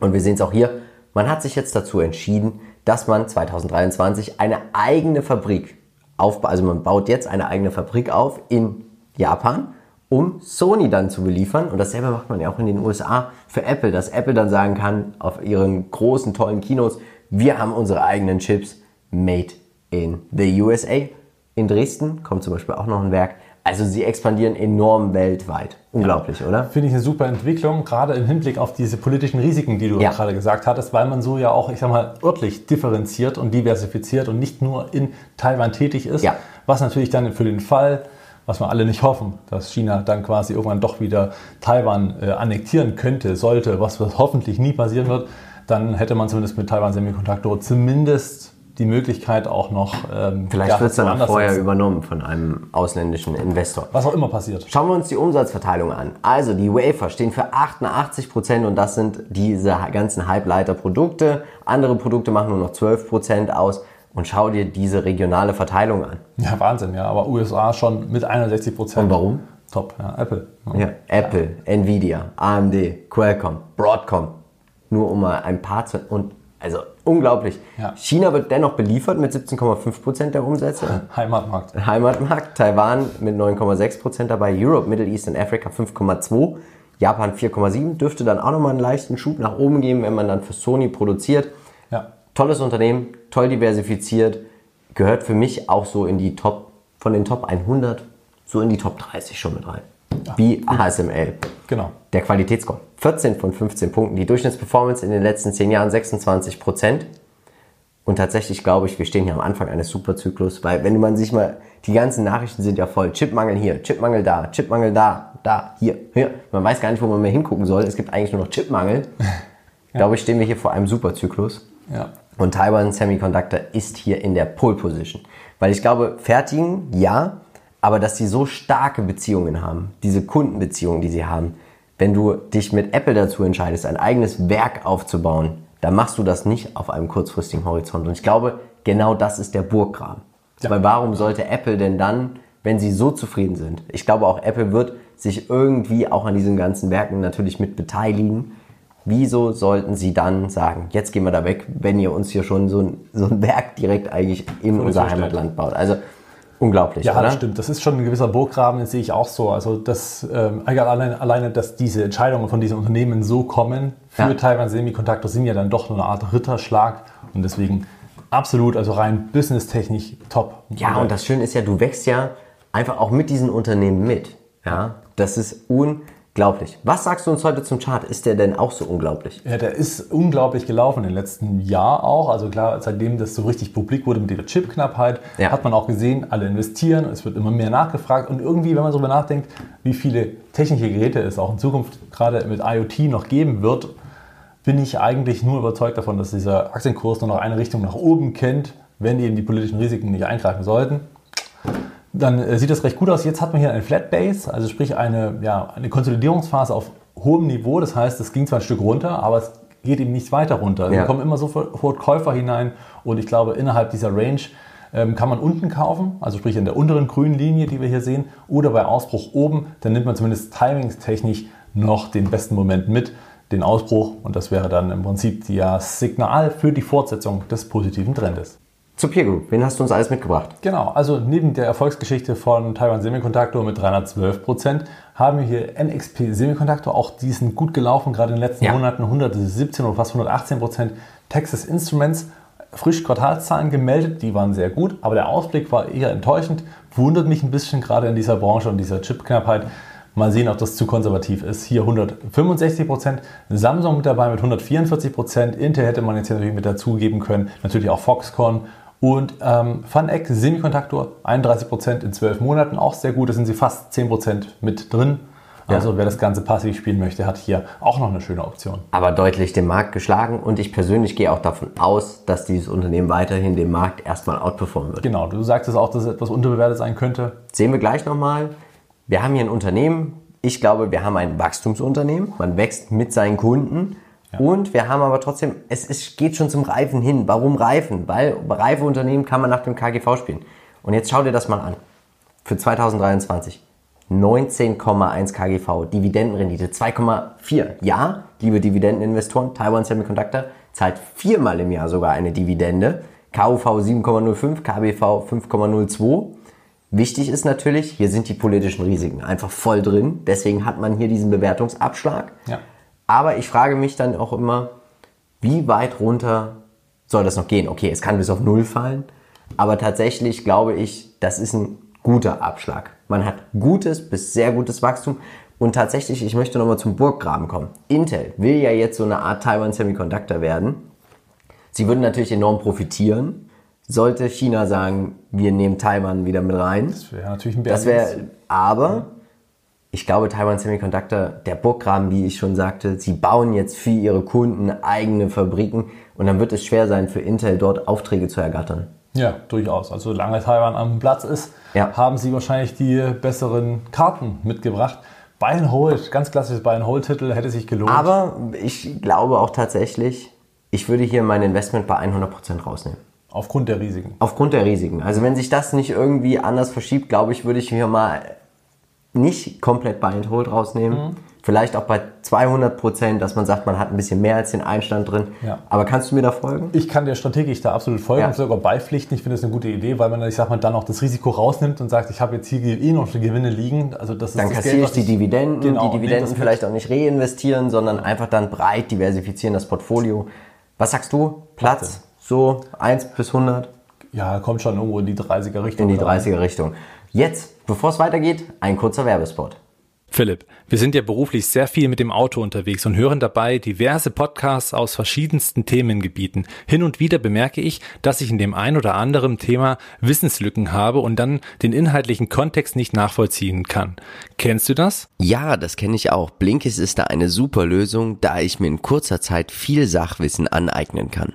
und wir sehen es auch hier, man hat sich jetzt dazu entschieden, dass man 2023 eine eigene Fabrik aufbaut. Also man baut jetzt eine eigene Fabrik auf in Japan, um Sony dann zu beliefern. Und dasselbe macht man ja auch in den USA für Apple, dass Apple dann sagen kann auf ihren großen, tollen Kinos, wir haben unsere eigenen Chips made in the USA. In Dresden kommt zum Beispiel auch noch ein Werk. Also sie expandieren enorm weltweit. Unglaublich, ja. oder? Finde ich eine super Entwicklung, gerade im Hinblick auf diese politischen Risiken, die du ja. gerade gesagt hattest, weil man so ja auch, ich sag mal, örtlich differenziert und diversifiziert und nicht nur in Taiwan tätig ist. Ja. Was natürlich dann für den Fall, was wir alle nicht hoffen, dass China dann quasi irgendwann doch wieder Taiwan äh, annektieren könnte, sollte, was hoffentlich nie passieren wird, dann hätte man zumindest mit Taiwan Semiconductor zumindest die Möglichkeit auch noch. Ähm, Vielleicht wird es dann auch vorher setzen. übernommen von einem ausländischen Investor. Was auch immer passiert. Schauen wir uns die Umsatzverteilung an. Also die Wafer stehen für 88 Prozent und das sind diese ganzen Halbleiterprodukte. Andere Produkte machen nur noch 12 Prozent aus. und schau dir diese regionale Verteilung an. Ja, Wahnsinn, ja. Aber USA schon mit 61 Prozent. Und warum? Top, ja. Apple. Ja, Apple, Nvidia, AMD, Qualcomm, Broadcom. Nur um mal ein paar zu. Und also unglaublich. Ja. China wird dennoch beliefert mit 17,5% der Umsätze. *laughs* Heimatmarkt. Heimatmarkt, Taiwan mit 9,6% dabei, Europe, Middle East und Africa 5,2%, Japan 4,7%, dürfte dann auch nochmal einen leichten Schub nach oben geben, wenn man dann für Sony produziert. Ja. Tolles Unternehmen, toll diversifiziert, gehört für mich auch so in die Top, von den Top 100, so in die Top 30 schon mit rein. Wie ASML. Genau. Der Qualitätsscore. 14 von 15 Punkten. Die Durchschnittsperformance in den letzten 10 Jahren 26 Prozent. Und tatsächlich glaube ich, wir stehen hier am Anfang eines Superzyklus, weil wenn man sich mal, die ganzen Nachrichten sind ja voll. Chipmangel hier, Chipmangel da, Chipmangel da, da, hier, hier. Man weiß gar nicht, wo man mehr hingucken soll. Es gibt eigentlich nur noch Chipmangel. *laughs* Glaube ich, stehen wir hier vor einem Superzyklus. Ja. Und Taiwan Semiconductor ist hier in der Pole Position. Weil ich glaube, fertigen, ja, aber dass sie so starke Beziehungen haben, diese Kundenbeziehungen, die sie haben, wenn du dich mit Apple dazu entscheidest, ein eigenes Werk aufzubauen, dann machst du das nicht auf einem kurzfristigen Horizont. Und ich glaube, genau das ist der Burggraben. Ja. Weil warum sollte Apple denn dann, wenn sie so zufrieden sind, ich glaube auch Apple wird sich irgendwie auch an diesen ganzen Werken natürlich mit beteiligen. Wieso sollten sie dann sagen, jetzt gehen wir da weg, wenn ihr uns hier schon so ein, so ein Werk direkt eigentlich in unser. Heimatland baut? Also unglaublich, Ja, oder? das stimmt. Das ist schon ein gewisser Burggraben, das sehe ich auch so. Also das, ähm, alleine, alleine, dass diese Entscheidungen von diesen Unternehmen so kommen für Ja. Taiwan Semiconductor sind ja dann doch eine Art Ritterschlag und deswegen absolut, also rein businesstechnisch top. Ja, und das Schöne ist ja, du wächst ja einfach auch mit diesen Unternehmen mit. Ja, das ist unglaublich. Was sagst du uns heute zum Chart? Ist der denn auch so unglaublich? Ja, der ist unglaublich gelaufen im letzten Jahr auch. Also klar, seitdem das so richtig publik wurde mit der Chipknappheit, Ja. hat man auch gesehen, alle investieren, es wird immer mehr nachgefragt. Und irgendwie, wenn man darüber nachdenkt, wie viele technische Geräte es auch in Zukunft gerade mit IoT noch geben wird, bin ich eigentlich nur überzeugt davon, dass dieser Aktienkurs nur noch eine Richtung nach oben kennt, wenn eben die politischen Risiken nicht eingreifen sollten. Dann äh, sieht das recht gut aus. Jetzt hat man hier eine Flat Base, also sprich eine, ja, eine Konsolidierungsphase auf hohem Niveau. Das heißt, es ging zwar ein Stück runter, aber es geht eben nicht weiter runter. Also Ja. Es kommen immer sofort Käufer hinein und ich glaube, innerhalb dieser Range ähm, kann man unten kaufen, also sprich in der unteren grünen Linie, die wir hier sehen, oder bei Ausbruch oben. Dann nimmt man zumindest timingstechnisch noch den besten Moment mit, den Ausbruch. Und das wäre dann im Prinzip das Signal für die Fortsetzung des positiven Trendes. Zur Peer Group, wen hast du uns alles mitgebracht? Genau, also neben der Erfolgsgeschichte von Taiwan Semiconductor mit 312 Prozent haben wir hier NXP Semiconductor, auch die sind gut gelaufen, gerade in den letzten Ja. Monaten 117 oder fast 118 Prozent. Texas Instruments, frisch Quartalszahlen gemeldet, die waren sehr gut, aber der Ausblick war eher enttäuschend. Wundert mich ein bisschen gerade in dieser Branche und dieser Chipknappheit. Mal sehen, ob das zu konservativ ist. Hier 165 Prozent, Samsung mit dabei mit 144 Prozent, Intel hätte man jetzt hier natürlich mit dazugeben können, natürlich auch Foxconn und ähm, FunEck Semiconductor 31 Prozent in 12 Monaten, auch sehr gut, da sind sie fast 10 Prozent mit drin. Also wer das Ganze passiv spielen möchte, hat hier auch noch eine schöne Option. Aber deutlich den Markt geschlagen und ich persönlich gehe auch davon aus, dass dieses Unternehmen weiterhin den Markt erstmal outperformen wird. Genau, du sagtest auch, dass es etwas unterbewertet sein könnte. Sehen wir gleich nochmal. Wir haben hier ein Unternehmen. Ich glaube, wir haben ein Wachstumsunternehmen. Man wächst mit seinen Kunden. Und wir haben aber trotzdem, es ist, geht schon zum Reifen hin. Warum Reifen? Weil reife Unternehmen kann man nach dem KGV spielen. Und jetzt schau dir das mal an. Für 2023 19,1 KGV, Dividendenrendite 2,4. Ja, liebe Dividendeninvestoren, Taiwan Semiconductor zahlt viermal im Jahr sogar eine Dividende. KUV 7,05, KBV 5,02. Wichtig ist natürlich, hier sind die politischen Risiken einfach voll drin. Deswegen hat man hier diesen Bewertungsabschlag. Ja. Aber ich frage mich dann auch immer, wie weit runter soll das noch gehen? Okay, es kann bis auf Null fallen. Aber tatsächlich glaube ich, das ist ein guter Abschlag. Man hat gutes bis sehr gutes Wachstum. Und tatsächlich, ich möchte nochmal zum Burggraben kommen. Intel will ja jetzt so eine Art Taiwan Semiconductor werden. Sie würden natürlich enorm profitieren. Sollte China sagen, wir nehmen Taiwan wieder mit rein. Das wäre natürlich ein Das wäre, aber ich glaube, Taiwan Semiconductor, der Burggraben, wie ich schon sagte, sie bauen jetzt für ihre Kunden eigene Fabriken und dann wird es schwer sein, für Intel dort Aufträge zu ergattern. Ja, durchaus. Also solange Taiwan am Platz ist, Ja. haben sie wahrscheinlich die besseren Karten mitgebracht. Buy and Hold, ganz klassisches Buy and Hold-Titel, hätte sich gelohnt. Aber ich glaube auch tatsächlich, ich würde hier mein Investment bei 100% rausnehmen. Aufgrund der Risiken. Aufgrund der Risiken. Also wenn sich das nicht irgendwie anders verschiebt, glaube ich, würde ich mir mal nicht komplett Buy and Hold rausnehmen. Mhm. Vielleicht auch bei 200 Prozent, dass man sagt, man hat ein bisschen mehr als den Einstand drin. Ja. Aber kannst du mir da folgen? Ich kann der Strategie da absolut folgen ja. und sogar beipflichten. Ich finde das eine gute Idee, weil man, ich sag mal, dann auch das Risiko rausnimmt und sagt, ich habe jetzt hier eh noch Gewinne liegen. Also das ist dann kassiere ich die Dividenden, genau, die Dividenden vielleicht auch nicht reinvestieren, sondern einfach dann breit diversifizieren das Portfolio. Was sagst du? Platz? So 1 bis 100? Ja, kommt schon irgendwo in die 30er Richtung. In die 30er Richtung. Jetzt, bevor es weitergeht, ein kurzer Werbespot. Philipp, wir sind ja beruflich sehr viel mit dem Auto unterwegs und hören dabei diverse Podcasts aus verschiedensten Themengebieten. Hin und wieder bemerke ich, dass ich in dem ein oder anderen Thema Wissenslücken habe und dann den inhaltlichen Kontext nicht nachvollziehen kann. Kennst du das? Ja, das kenne ich auch. Blinkist ist da eine super Lösung, da ich mir in kurzer Zeit viel Sachwissen aneignen kann.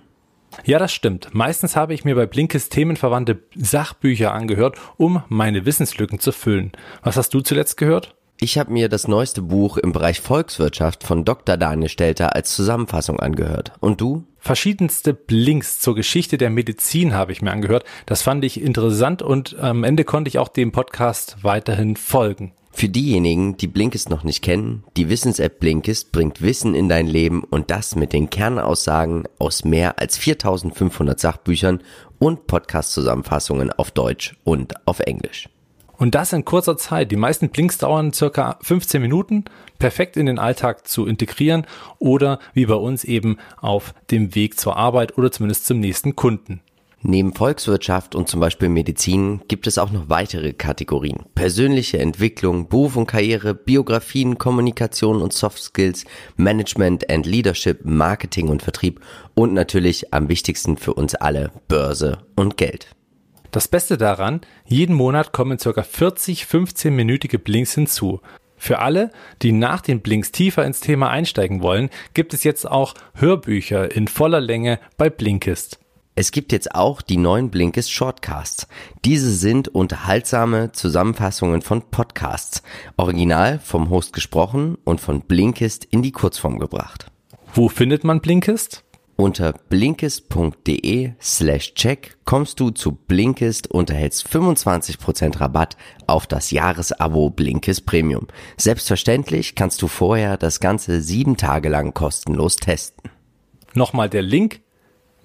Ja, das stimmt. Meistens habe ich mir bei Blinkist themenverwandte Sachbücher angehört, um meine Wissenslücken zu füllen. Was hast du zuletzt gehört? Ich habe mir das neueste Buch im Bereich Volkswirtschaft von Dr. Daniel Stelter als Zusammenfassung angehört. Und du? Verschiedenste Blinks zur Geschichte der Medizin habe ich mir angehört. Das fand ich interessant und am Ende konnte ich auch dem Podcast weiterhin folgen. Für diejenigen, die Blinkist noch nicht kennen, die Wissens-App Blinkist bringt Wissen in dein Leben und das mit den Kernaussagen aus mehr als 4500 Sachbüchern und Podcast-Zusammenfassungen auf Deutsch und auf Englisch. Und das in kurzer Zeit. Die meisten Blinks dauern circa 15 Minuten, perfekt in den Alltag zu integrieren oder wie bei uns eben auf dem Weg zur Arbeit oder zumindest zum nächsten Kunden. Neben Volkswirtschaft und zum Beispiel Medizin gibt es auch noch weitere Kategorien. Persönliche Entwicklung, Beruf und Karriere, Biografien, Kommunikation und Soft Skills, Management and Leadership, Marketing und Vertrieb und natürlich am wichtigsten für uns alle Börse und Geld. Das Beste daran, jeden Monat kommen ca. 40 15-minütige Blinks hinzu. Für alle, die nach den Blinks tiefer ins Thema einsteigen wollen, gibt es jetzt auch Hörbücher in voller Länge bei Blinkist. Es gibt jetzt auch die neuen Blinkist Shortcasts. Diese sind unterhaltsame Zusammenfassungen von Podcasts, original vom Host gesprochen und von Blinkist in die Kurzform gebracht. Wo findet man Blinkist? Unter blinkist.de slash check kommst du zu Blinkist und erhältst 25% Rabatt auf das Jahresabo Blinkist Premium. Selbstverständlich kannst du vorher das Ganze sieben Tage lang kostenlos testen. Nochmal der Link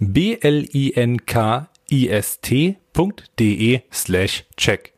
blinkist.de slash check.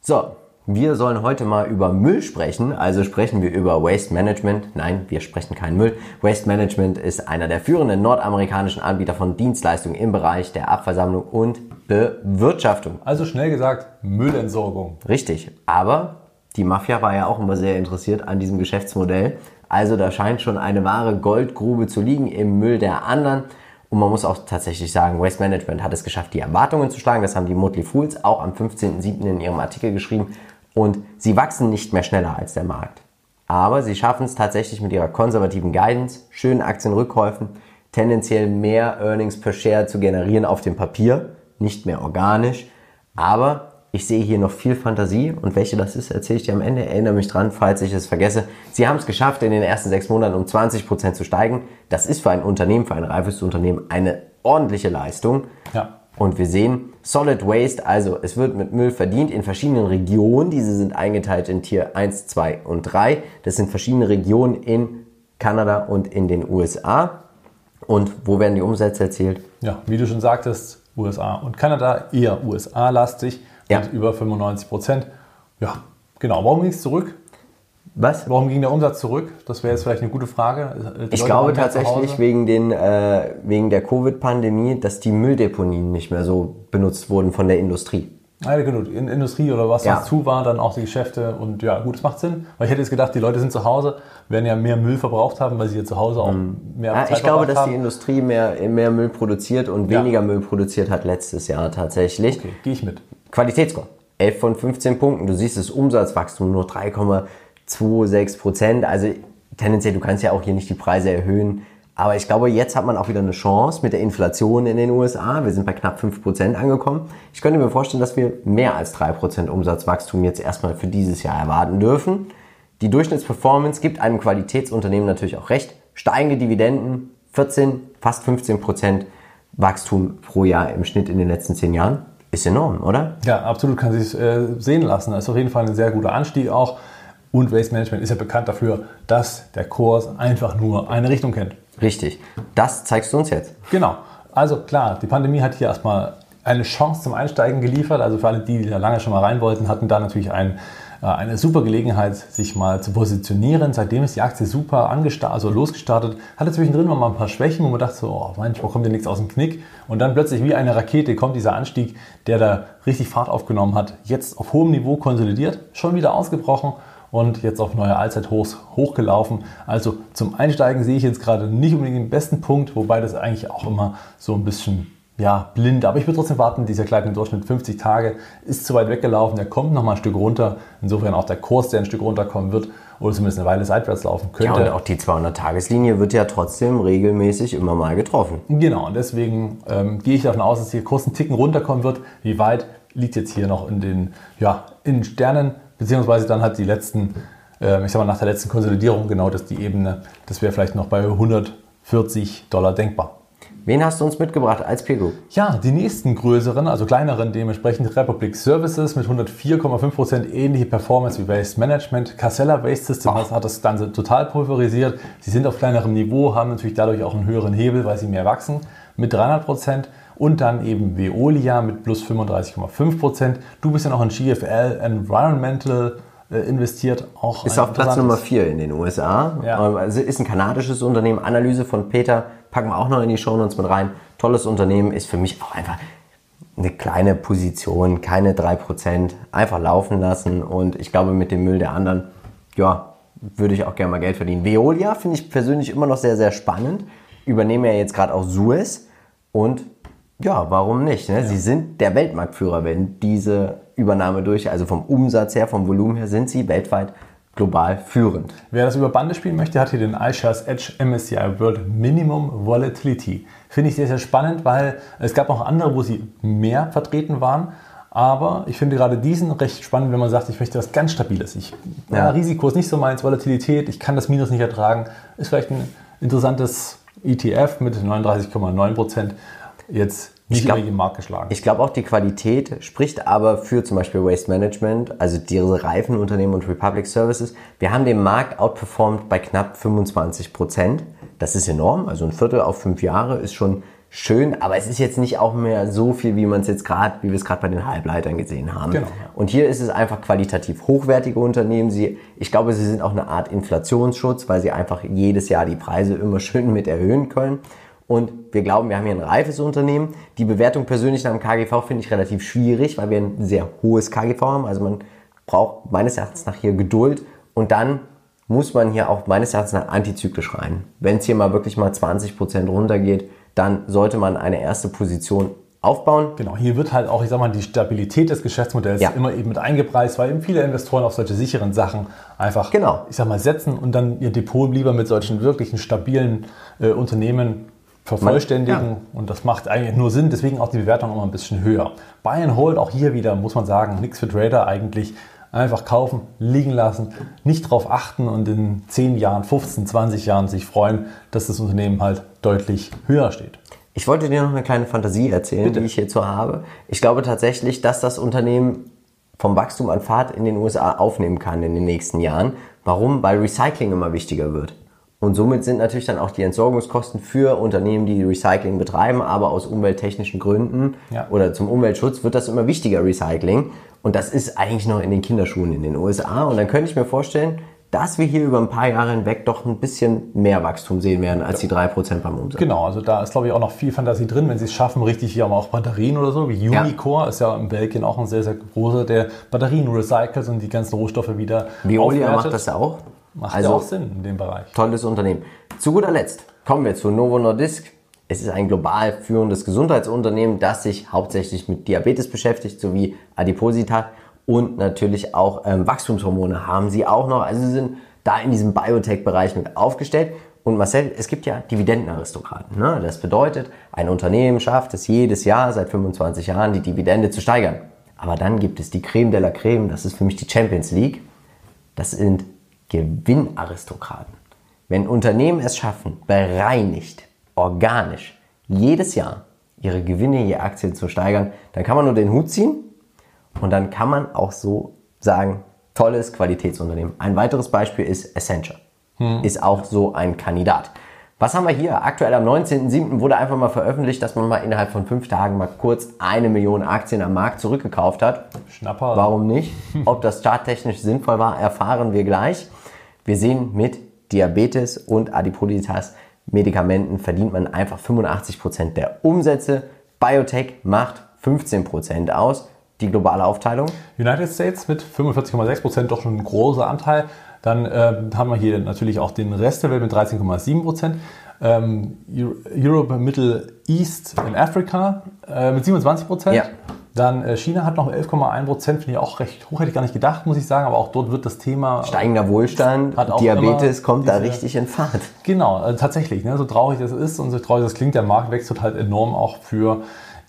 So, wir sollen heute mal über Müll sprechen, also sprechen wir über Waste Management. Nein, wir sprechen keinen Müll. Waste Management ist einer der führenden nordamerikanischen Anbieter von Dienstleistungen im Bereich der Abversammlung und Bewirtschaftung. Also schnell gesagt, Müllentsorgung. Richtig, aber die Mafia war ja auch immer sehr interessiert an diesem Geschäftsmodell. Also da scheint schon eine wahre Goldgrube zu liegen im Müll der anderen. Und man muss auch tatsächlich sagen, Waste Management hat es geschafft, die Erwartungen zu schlagen. Das haben die Motley Fools auch am 15.07. in ihrem Artikel geschrieben. Und sie wachsen nicht mehr schneller als der Markt. Aber sie schaffen es tatsächlich mit ihrer konservativen Guidance, schönen Aktienrückkäufen, tendenziell mehr Earnings per Share zu generieren auf dem Papier, nicht mehr organisch. Aber ich sehe hier noch viel Fantasie und welche das ist, erzähle ich dir am Ende. Erinnere mich dran, falls ich es vergesse. Sie haben es geschafft, in den ersten sechs Monaten um 20 Prozent zu steigen. Das ist für ein Unternehmen, für ein reifes Unternehmen eine ordentliche Leistung. Ja. Und wir sehen Solid Waste, also es wird mit Müll verdient in verschiedenen Regionen. Diese sind eingeteilt in Tier 1, 2 und 3. Das sind verschiedene Regionen in Kanada und in den USA. Und wo werden die Umsätze erzielt? Ja, wie du schon sagtest, USA und Kanada, eher USA-lastig ja. mit über 95 Prozent. Ja, genau. Warum ging es zurück? Was? Warum ging der Umsatz zurück? Das wäre jetzt vielleicht eine gute Frage. Die ich Leute glaube tatsächlich wegen, den, äh, wegen der Covid-Pandemie, dass die Mülldeponien nicht mehr so benutzt wurden von der Industrie. Ja, genau. In Industrie oder was, ja. zu war, dann auch die Geschäfte. Und ja, gut, es macht Sinn. Weil ich hätte jetzt gedacht, die Leute sind zu Hause, werden ja mehr Müll verbraucht haben, weil sie ja zu Hause auch mhm. mehr ja, Zeit Ich glaube, dass haben. die Industrie mehr, mehr Müll produziert und weniger ja. Müll produziert hat letztes Jahr tatsächlich. Okay, gehe ich mit. Qualitätsscore. 11 von 15 Punkten. Du siehst das Umsatzwachstum nur 3,26 Prozent. Also tendenziell, du kannst ja auch hier nicht die Preise erhöhen. Aber ich glaube, jetzt hat man auch wieder eine Chance mit der Inflation in den USA. Wir sind bei knapp 5 Prozent angekommen. Ich könnte mir vorstellen, dass wir mehr als 3% Umsatzwachstum jetzt erstmal für dieses Jahr erwarten dürfen. Die Durchschnittsperformance gibt einem Qualitätsunternehmen natürlich auch recht. Steigende Dividenden, 14, fast 15 Prozent Wachstum pro Jahr im Schnitt in den letzten zehn Jahren. Ist enorm, oder? Ja, absolut kann sich äh, sehen lassen. Das ist auf jeden Fall ein sehr guter Anstieg auch. Und Waste Management ist ja bekannt dafür, dass der Kurs einfach nur eine Richtung kennt. Richtig. Das zeigst du uns jetzt. Genau. Also klar, die Pandemie hat hier erstmal eine Chance zum Einsteigen geliefert. Also für alle, die da lange schon mal rein wollten, hatten da natürlich ein, äh, eine super Gelegenheit, sich mal zu positionieren. Seitdem ist die Aktie super angestartet, also losgestartet. Hatte zwischendrin mal ein paar Schwächen, wo man dachte so, oh, manchmal kommt ja nichts aus dem Knick. Und dann plötzlich wie eine Rakete kommt dieser Anstieg, der da richtig Fahrt aufgenommen hat. Jetzt auf hohem Niveau konsolidiert, schon wieder ausgebrochen und jetzt auf neue Allzeithochs hochgelaufen. Also zum Einsteigen sehe ich jetzt gerade nicht unbedingt den besten Punkt, wobei das eigentlich auch immer so ein bisschen ja, blind. Aber ich würde trotzdem warten, dieser gleitende Durchschnitt 50 Tage ist zu weit weggelaufen. Der kommt noch mal ein Stück runter. Insofern auch der Kurs, der ein Stück runterkommen wird oder zumindest eine Weile seitwärts laufen könnte. Ja, und auch die 200-Tageslinie wird ja trotzdem regelmäßig immer mal getroffen. Genau, und deswegen ähm, gehe ich davon aus, dass hier kurz ein Ticken runterkommen wird. Wie weit liegt jetzt hier noch in den ja, in Sternen? beziehungsweise dann hat die letzten, äh, ich sag mal nach der letzten Konsolidierung genau das die Ebene, das wäre vielleicht noch bei 140 Dollar denkbar. Wen hast du uns mitgebracht als Peer Group? Ja, die nächsten größeren, also kleineren, dementsprechend Republic Services mit 104,5% ähnliche Performance wie Waste Management. Casella Waste System Ach. hat das Ganze total pulverisiert. Sie sind auf kleinerem Niveau, haben natürlich dadurch auch einen höheren Hebel, weil sie mehr wachsen mit 300% und dann eben Veolia mit plus 35,5 Prozent. Du bist ja noch in GFL Environmental äh, investiert. Auch ist auf Platz Nummer 4 in den USA. Ja. Also ist ein kanadisches Unternehmen. Analyse von Peter packen wir auch noch in die Show Notes mit rein. Tolles Unternehmen ist für mich auch einfach eine kleine Position, keine 3%. Einfach laufen lassen und ich glaube mit dem Müll der anderen, ja, würde ich auch gerne mal Geld verdienen. Veolia finde ich persönlich immer noch sehr, sehr spannend. Übernehme ja jetzt gerade auch Suez und ja, warum nicht? Ne? Ja. Sie sind der Weltmarktführer, wenn diese Übernahme durch, also vom Umsatz her, vom Volumen her, sind sie weltweit global führend. Wer das über Bande spielen möchte, hat hier den iShares Edge MSCI World Minimum Volatility. Finde ich sehr, sehr spannend, weil es gab auch andere, wo sie mehr vertreten waren. Aber ich finde gerade diesen recht spannend, wenn man sagt, ich möchte was ganz Stabiles. Ich, ja. Ja, Risiko ist nicht so meins, Volatilität, ich kann das Minus nicht ertragen. Ist vielleicht ein interessantes ETF mit 39,9 Prozent jetzt nicht ich glaub, über den Markt geschlagen. Ich glaube auch die Qualität spricht aber für zum Beispiel Waste Management, also diese Reifenunternehmen und Republic Services. Wir haben den Markt outperformed bei knapp 25 Prozent. Das ist enorm, also ein Viertel auf fünf Jahre ist schon schön, aber es ist jetzt nicht auch mehr so viel, wie man es jetzt gerade, wie wir es gerade bei den Halbleitern gesehen haben. Genau. Und hier ist es einfach qualitativ hochwertige Unternehmen. Sie, ich glaube, sie sind auch eine Art Inflationsschutz, weil sie einfach jedes Jahr die Preise immer schön mit erhöhen können. Und wir glauben, wir haben hier ein reifes Unternehmen. Die Bewertung persönlich nach dem KGV finde ich relativ schwierig, weil wir ein sehr hohes KGV haben. Also man braucht meines Erachtens nach hier Geduld. Und dann muss man hier auch meines Erachtens nach antizyklisch rein. Wenn es hier mal wirklich mal 20% runtergeht, dann sollte man eine erste Position aufbauen. Genau, hier wird halt auch, ich sag mal, die Stabilität des Geschäftsmodells ja. immer eben mit eingepreist, weil eben viele Investoren auf solche sicheren Sachen einfach, genau. ich sag mal, setzen und dann ihr Depot lieber mit solchen wirklichen stabilen äh, Unternehmen vervollständigen ja. und das macht eigentlich nur Sinn, deswegen auch die Bewertung immer ein bisschen höher. Buy and Hold, auch hier wieder muss man sagen, nichts für Trader eigentlich. Einfach kaufen, liegen lassen, nicht darauf achten und in 10 Jahren, 15, 20 Jahren sich freuen, dass das Unternehmen halt deutlich höher steht. Ich wollte dir noch eine kleine Fantasie erzählen, Bitte. die ich hierzu habe. Ich glaube tatsächlich, dass das Unternehmen vom Wachstum an Fahrt in den USA aufnehmen kann in den nächsten Jahren. Warum? Weil Recycling immer wichtiger wird. Und somit sind natürlich dann auch die Entsorgungskosten für Unternehmen, die Recycling betreiben, aber aus umwelttechnischen Gründen ja. oder zum Umweltschutz wird das immer wichtiger, Recycling. Und das ist eigentlich noch in den Kinderschuhen in den USA. Und dann könnte ich mir vorstellen, dass wir hier über ein paar Jahre hinweg doch ein bisschen mehr Wachstum sehen werden als die 3% beim Umsatz. Genau, also da ist glaube ich auch noch viel Fantasie drin, wenn sie es schaffen, richtig hier auch Batterien oder so, wie Unicore ja. ist ja in Belgien auch ein sehr, sehr großer, der Batterien recycelt und die ganzen Rohstoffe wieder Veolia macht das ja auch. Macht also, ja auch Sinn in dem Bereich. Tolles Unternehmen. Zu guter Letzt kommen wir zu Novo Nordisk. Es ist ein global führendes Gesundheitsunternehmen, das sich hauptsächlich mit Diabetes beschäftigt, sowie Adipositas und natürlich auch ähm, Wachstumshormone haben sie auch noch. Also sie sind da in diesem Biotech-Bereich mit aufgestellt. Und Marcel, es gibt ja Dividendenaristokraten. Ne? Das bedeutet, ein Unternehmen schafft es jedes Jahr seit 25 Jahren, die Dividende zu steigern. Aber dann gibt es die Creme de la Creme, das ist für mich die Champions League. Das sind Gewinnaristokraten. Wenn Unternehmen es schaffen, bereinigt, organisch, jedes Jahr ihre Gewinne je Aktie zu steigern, dann kann man nur den Hut ziehen und dann kann man auch so sagen, tolles Qualitätsunternehmen. Ein weiteres Beispiel ist Accenture. Hm. Ist auch so ein Kandidat. Was haben wir hier? Aktuell am 19.07. wurde einfach mal veröffentlicht, dass man mal innerhalb von fünf Tagen mal kurz eine Million Aktien am Markt zurückgekauft hat. Schnapper. Warum nicht? Ob das charttechnisch sinnvoll war, erfahren wir gleich. Wir sehen mit Diabetes und Adipositas Medikamenten verdient man einfach 85% der Umsätze. Biotech macht 15% aus. Die globale Aufteilung? United States mit 45,6% doch schon ein großer Anteil. Dann äh, haben wir hier natürlich auch den Rest der Welt mit 13,7%. Ähm, Europe, Middle East in Africa äh, mit 27 Ja. Dann äh, China hat noch 11,1% finde ich auch recht hoch, hätte ich gar nicht gedacht, muss ich sagen, aber auch dort wird das Thema. Steigender Wohlstand, Diabetes kommt da richtig in Fahrt. Genau, also tatsächlich, ne, so traurig das ist und so traurig das klingt, der Markt wächst halt enorm auch für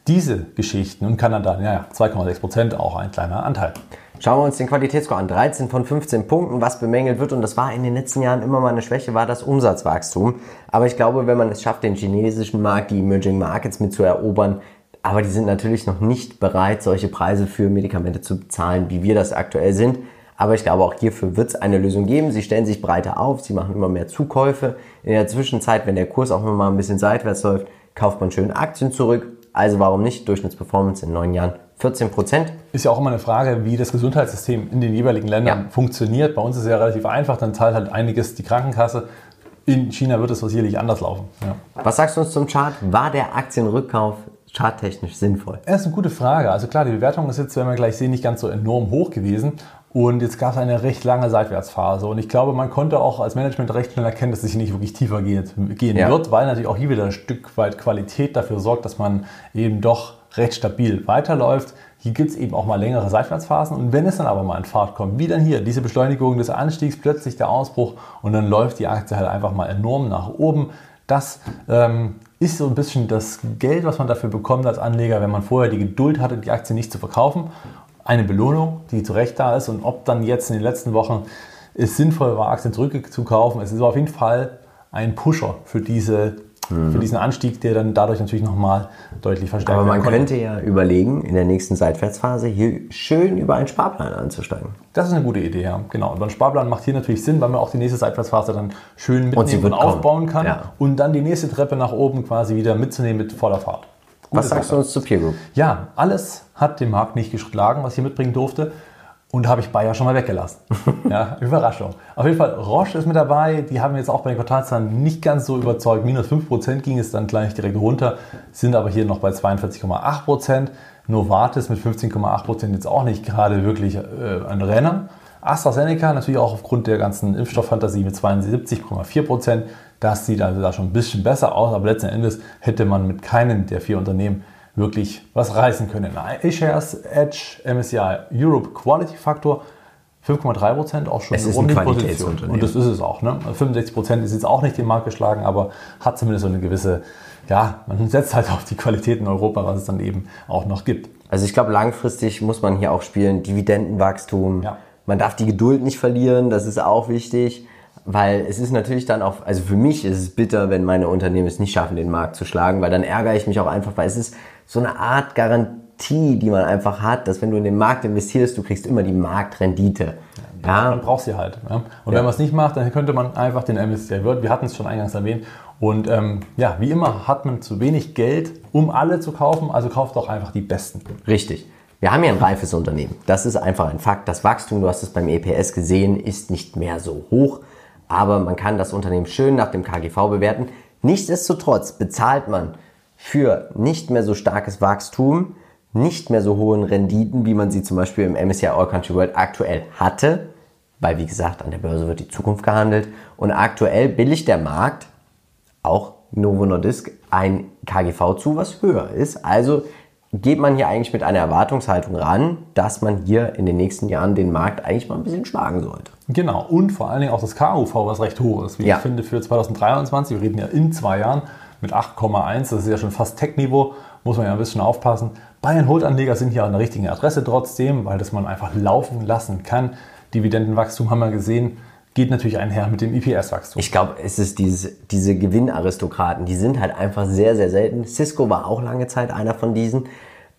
diese Geschichten und Kanada, ja, 2,6% auch ein kleiner Anteil. Schauen wir uns den Qualitätsscore an. 13 von 15 Punkten, was bemängelt wird, und das war in den letzten Jahren immer mal eine Schwäche, war das Umsatzwachstum. Aber ich glaube, wenn man es schafft, den chinesischen Markt, die Emerging Markets mit zu erobern, aber die sind natürlich noch nicht bereit, solche Preise für Medikamente zu bezahlen, wie wir das aktuell sind. Aber ich glaube, auch hierfür wird es eine Lösung geben. Sie stellen sich breiter auf, sie machen immer mehr Zukäufe. In der Zwischenzeit, wenn der Kurs auch immer mal ein bisschen seitwärts läuft, kauft man schön Aktien zurück. Also warum nicht? Durchschnittsperformance in neun Jahren 14 Prozent. Ist ja auch immer eine Frage, wie das Gesundheitssystem in den jeweiligen Ländern ja. funktioniert. Bei uns ist es ja relativ einfach, dann zahlt halt einiges die Krankenkasse. In China wird es sicherlich anders laufen. Ja. Was sagst du uns zum Chart? War der Aktienrückkauf charttechnisch sinnvoll? Das ist eine gute Frage. Also klar, die Bewertung ist jetzt, wenn wir gleich sehen, nicht ganz so enorm hoch gewesen. Und jetzt gab es eine recht lange Seitwärtsphase. Und ich glaube, man konnte auch als Management recht schnell erkennen, dass es sich nicht wirklich tiefer geht, gehen ja. wird, weil natürlich auch hier wieder ein Stück weit Qualität dafür sorgt, dass man eben doch recht stabil weiterläuft. Hier gibt es eben auch mal längere Seitwärtsphasen und wenn es dann aber mal in Fahrt kommt, wie dann hier, diese Beschleunigung des Anstiegs, plötzlich der Ausbruch und dann läuft die Aktie halt einfach mal enorm nach oben. Das ähm, ist so ein bisschen das Geld, was man dafür bekommt als Anleger, wenn man vorher die Geduld hatte, die Aktie nicht zu verkaufen. Eine Belohnung, die zu Recht da ist und ob dann jetzt in den letzten Wochen es sinnvoll war, Aktien zurückzukaufen, es ist auf jeden Fall ein Pusher für diese mhm. für diesen Anstieg, der dann dadurch natürlich nochmal deutlich verstärkt wird. Aber man könnte ja überlegen, in der nächsten Seitwärtsphase hier schön über einen Sparplan anzusteigen. Das ist eine gute Idee, ja. Genau. Und ein Sparplan macht hier natürlich Sinn, weil man auch die nächste Seitwärtsphase dann schön mitnehmen und, und aufbauen kann ja. und dann die nächste Treppe nach oben quasi wieder mitzunehmen mit voller Fahrt. Gute was sagst Sache. du uns zu Peer Group? Ja, alles hat den Markt nicht geschlagen, was ich hier mitbringen durfte. Und habe ich Bayer schon mal weggelassen. *laughs* ja, Überraschung. Auf jeden Fall, Roche ist mit dabei. Die haben jetzt auch bei den Quartalzahlen nicht ganz so überzeugt. Minus 5% ging es dann gleich direkt runter, sind aber hier noch bei 42,8%. Novartis mit 15,8% jetzt auch nicht gerade wirklich äh, ein Renner. AstraZeneca natürlich auch aufgrund der ganzen Impfstofffantasie mit 72,4%. Das sieht also da schon ein bisschen besser aus, aber letzten Endes hätte man mit keinem der vier Unternehmen wirklich was reißen können. iShares Edge MSCI Europe Quality Faktor 5,3% auch schon es ist eine Position. Und das ist es auch. Ne? 65% ist jetzt auch nicht den Markt geschlagen, aber hat zumindest so eine gewisse, ja, man setzt halt auf die Qualität in Europa, was es dann eben auch noch gibt. Also ich glaube, langfristig muss man hier auch spielen, Dividendenwachstum. Ja. Man darf die Geduld nicht verlieren, das ist auch wichtig. Weil es ist natürlich dann auch, also für mich ist es bitter, wenn meine Unternehmen es nicht schaffen, den Markt zu schlagen, weil dann ärgere ich mich auch einfach, weil es ist so eine Art Garantie, die man einfach hat, dass wenn du in den Markt investierst, du kriegst immer die Marktrendite. Ja, man braucht sie halt. Ja? Und ja. wenn man es nicht macht, dann könnte man einfach den MSCI World, wir hatten es schon eingangs erwähnt, und ähm, ja, wie immer hat man zu wenig Geld, um alle zu kaufen, also kauft doch einfach die besten. Richtig. Wir haben ja ein reifes Unternehmen. Das ist einfach ein Fakt. Das Wachstum, du hast es beim EPS gesehen, ist nicht mehr so hoch, aber man kann das Unternehmen schön nach dem KGV bewerten. Nichtsdestotrotz bezahlt man für nicht mehr so starkes Wachstum, nicht mehr so hohen Renditen, wie man sie zum Beispiel im MSCI All Country World aktuell hatte, weil wie gesagt, an der Börse wird die Zukunft gehandelt und aktuell billigt der Markt auch Novo Nordisk ein KGV zu, was höher ist. Also geht man hier eigentlich mit einer Erwartungshaltung ran, dass man hier in den nächsten Jahren den Markt eigentlich mal ein bisschen schlagen sollte. Genau, und vor allen Dingen auch das KUV, was recht hoch ist, wie ja. ich finde, für 2023. Wir reden ja in zwei Jahren mit 8,1, das ist ja schon fast Tech-Niveau, muss man ja ein bisschen aufpassen. Buy-and-Hold-Anleger sind hier an der richtigen Adresse trotzdem, weil das man einfach laufen lassen kann. Dividendenwachstum haben wir gesehen, geht natürlich einher mit dem EPS-Wachstum. Ich glaube, es ist dieses, diese Gewinnaristokraten, die sind halt einfach sehr, sehr selten. Cisco war auch lange Zeit einer von diesen.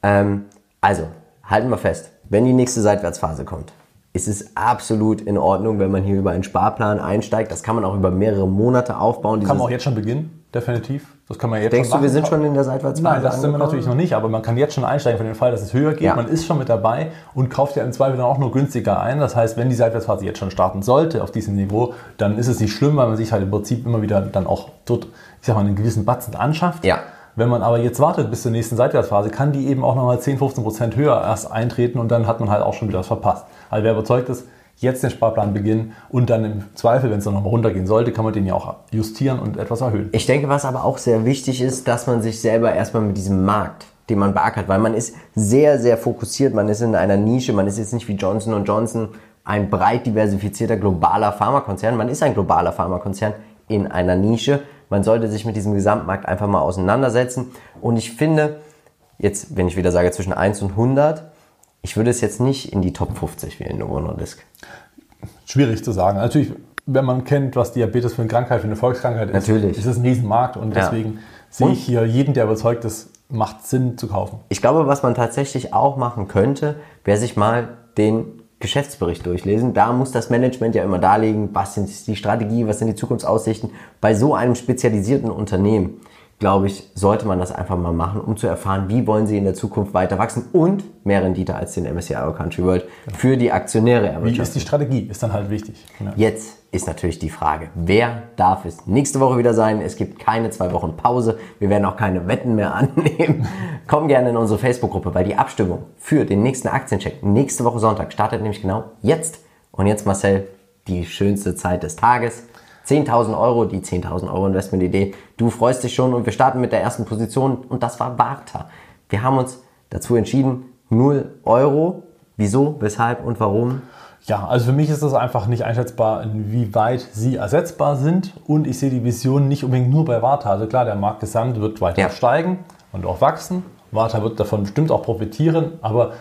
Ähm, also, halten wir fest, wenn die nächste Seitwärtsphase kommt, ist es absolut in Ordnung, wenn man hier über einen Sparplan einsteigt. Das kann man auch über mehrere Monate aufbauen. Kann man auch jetzt schon beginnen, definitiv. Das kann man jetzt Denkst schon du, wir sind schon in der Seitwärtsphase? Nein, das sind wir angekommen? natürlich noch nicht, aber man kann jetzt schon einsteigen für den Fall, dass es höher geht. Ja. Man ist schon mit dabei und kauft ja im Zweifel dann auch nur günstiger ein. Das heißt, wenn die Seitwärtsphase jetzt schon starten sollte auf diesem Niveau, dann ist es nicht schlimm, weil man sich halt im Prinzip immer wieder dann auch dort, ich sag mal, einen gewissen Batzen anschafft. Ja. Wenn man aber jetzt wartet bis zur nächsten Seitwärtsphase, kann die eben auch nochmal 10, 15 Prozent höher erst eintreten und dann hat man halt auch schon wieder was verpasst. Also wer überzeugt ist, jetzt den Sparplan beginnen und dann im Zweifel, wenn es dann nochmal runtergehen sollte, kann man den ja auch justieren und etwas erhöhen. Ich denke, was aber auch sehr wichtig ist, dass man sich selber erstmal mit diesem Markt, den man beackert, weil man ist sehr, sehr fokussiert, man ist in einer Nische, man ist jetzt nicht wie Johnson Johnson ein breit diversifizierter globaler Pharmakonzern, man ist ein globaler Pharmakonzern in einer Nische. Man sollte sich mit diesem Gesamtmarkt einfach mal auseinandersetzen und ich finde, jetzt, wenn ich wieder sage zwischen 1 und 100, ich würde es jetzt nicht in die Top 50 wählen, Novo Nordisk. Schwierig zu sagen. Natürlich, wenn man kennt, was Diabetes für eine Krankheit, für eine Volkskrankheit ist, Natürlich. ist es ein Riesenmarkt und Ja. deswegen sehe ich hier jeden, der überzeugt ist, macht Sinn zu kaufen. Ich glaube, was man tatsächlich auch machen könnte, wäre sich mal den Geschäftsbericht durchlesen. Da muss das Management ja immer darlegen, was sind die Strategie, was sind die Zukunftsaussichten. Bei so einem spezialisierten Unternehmen, glaube ich, sollte man das einfach mal machen, um zu erfahren, wie wollen sie in der Zukunft weiter wachsen und mehr Rendite als den MSCI All Country World für die Aktionäre Wie erwirtschaften. ist die Strategie? Ist dann halt wichtig. Ja. Jetzt ist natürlich die Frage, wer darf es nächste Woche wieder sein? Es gibt keine zwei Wochen Pause. Wir werden auch keine Wetten mehr *laughs* annehmen. Komm gerne in unsere Facebook-Gruppe, weil die Abstimmung für den nächsten Aktiencheck nächste Woche Sonntag startet nämlich genau jetzt. Und jetzt, Marcel, die schönste Zeit des Tages. 10.000 Euro, die 10.000 Euro Investment-Idee. Du freust dich schon und wir starten mit der ersten Position und das war Warta. Wir haben uns dazu entschieden, 0 Euro. Wieso, weshalb und warum? Ja, also für mich ist das einfach nicht einschätzbar, inwieweit sie ersetzbar sind. Und ich sehe die Vision nicht unbedingt nur bei Warta. Also klar, der Markt gesamt wird weiter Ja. steigen und auch wachsen. Warta wird davon bestimmt auch profitieren. Aber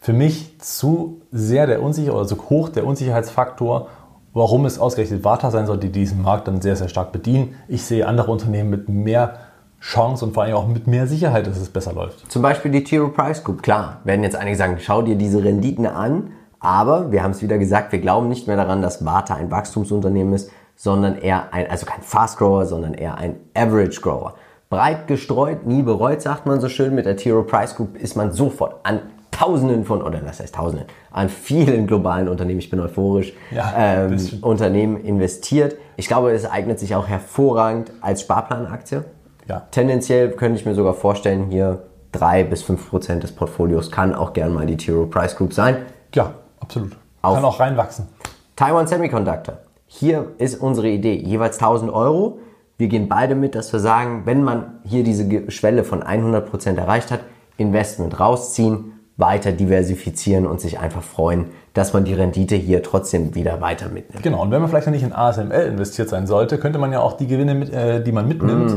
für mich zu sehr der Unsicher oder zu hoch der Unsicherheitsfaktor, warum es ausgerechnet Warta sein soll, die diesen Markt dann sehr, sehr stark bedienen. Ich sehe andere Unternehmen mit mehr Chance und vor allem auch mit mehr Sicherheit, dass es besser läuft. Zum Beispiel die T. Rowe Price Group. Klar, werden jetzt einige sagen, schau dir diese Renditen an. Aber wir haben es wieder gesagt, wir glauben nicht mehr daran, dass Warta ein Wachstumsunternehmen ist, sondern eher ein, also kein Fast Grower, sondern eher ein Average Grower. Breit gestreut, nie bereut, sagt man so schön. Mit der T. Rowe Price Group ist man sofort an Tausenden von, oder was heißt Tausenden, an vielen globalen Unternehmen, ich bin euphorisch, Ja, ähm. Unternehmen investiert. Ich glaube, es eignet sich auch hervorragend als Sparplanaktie. Ja. Tendenziell könnte ich mir sogar vorstellen, hier 3 bis 5 Prozent des Portfolios kann auch gern mal die Tiro Price Group sein. Ja, absolut. Auf- Kann auch reinwachsen. Taiwan Semiconductor. Hier ist unsere Idee. Jeweils 1000 Euro. Wir gehen beide mit, dass wir sagen, wenn man hier diese Schwelle von 100 Prozent erreicht hat, Investment rausziehen, weiter diversifizieren und sich einfach freuen, dass man die Rendite hier trotzdem wieder weiter mitnimmt. Genau, und wenn man vielleicht noch nicht in ASML investiert sein sollte, könnte man ja auch die Gewinne, mit, äh, die man mitnimmt,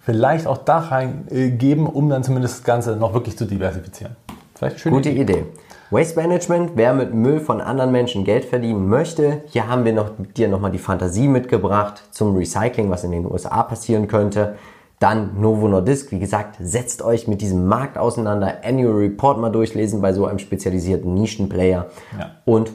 vielleicht auch da reingeben, um dann zumindest das Ganze noch wirklich zu diversifizieren. Vielleicht eine schöne Gute Idee. Waste Management, wer mit Müll von anderen Menschen Geld verdienen möchte, hier haben wir noch, dir nochmal die Fantasie mitgebracht zum Recycling, was in den USA passieren könnte. Dann Novo Nordisk, wie gesagt, setzt euch mit diesem Markt auseinander, Annual Report mal durchlesen bei so einem spezialisierten Nischenplayer. Ja. Und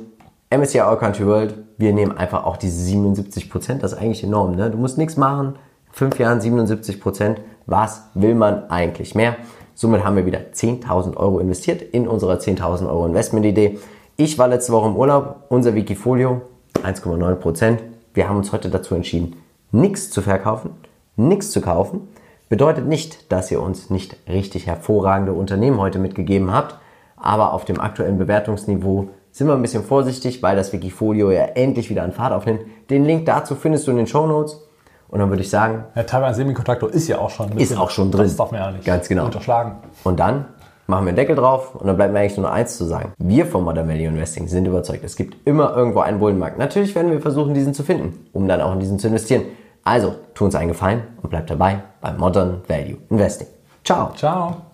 MSCI All Country World, wir nehmen einfach auch diese 77 Prozent, das ist eigentlich enorm. Ne? Du musst nichts machen, fünf Jahren 77 Prozent, was will man eigentlich mehr? Somit haben wir wieder 10.000 Euro investiert in unserer 10.000 Euro Investmentidee. Ich war letzte Woche im Urlaub, unser Wikifolio 1,9 Prozent. Wir haben uns heute dazu entschieden, nichts zu verkaufen, nichts zu kaufen. Bedeutet nicht, dass ihr uns nicht richtig hervorragende Unternehmen heute mitgegeben habt, aber auf dem aktuellen Bewertungsniveau sind wir ein bisschen vorsichtig, weil das Wikifolio ja endlich wieder an Fahrt aufnimmt. Den Link dazu findest du in den Show Notes. Und dann würde ich sagen, Der Taiwan Semiconductor ist ja auch schon mit Ist drin. auch schon drin. Das darf man ja nicht Ganz genau. unterschlagen. Und dann machen wir einen Deckel drauf und dann bleibt mir eigentlich nur noch eins zu sagen. Wir von Modern Value Investing sind überzeugt, es gibt immer irgendwo einen Bullenmarkt. Natürlich werden wir versuchen, diesen zu finden, um dann auch in diesen zu investieren. Also, tu uns einen Gefallen und bleib dabei bei Modern Value Investing. Ciao! Ciao.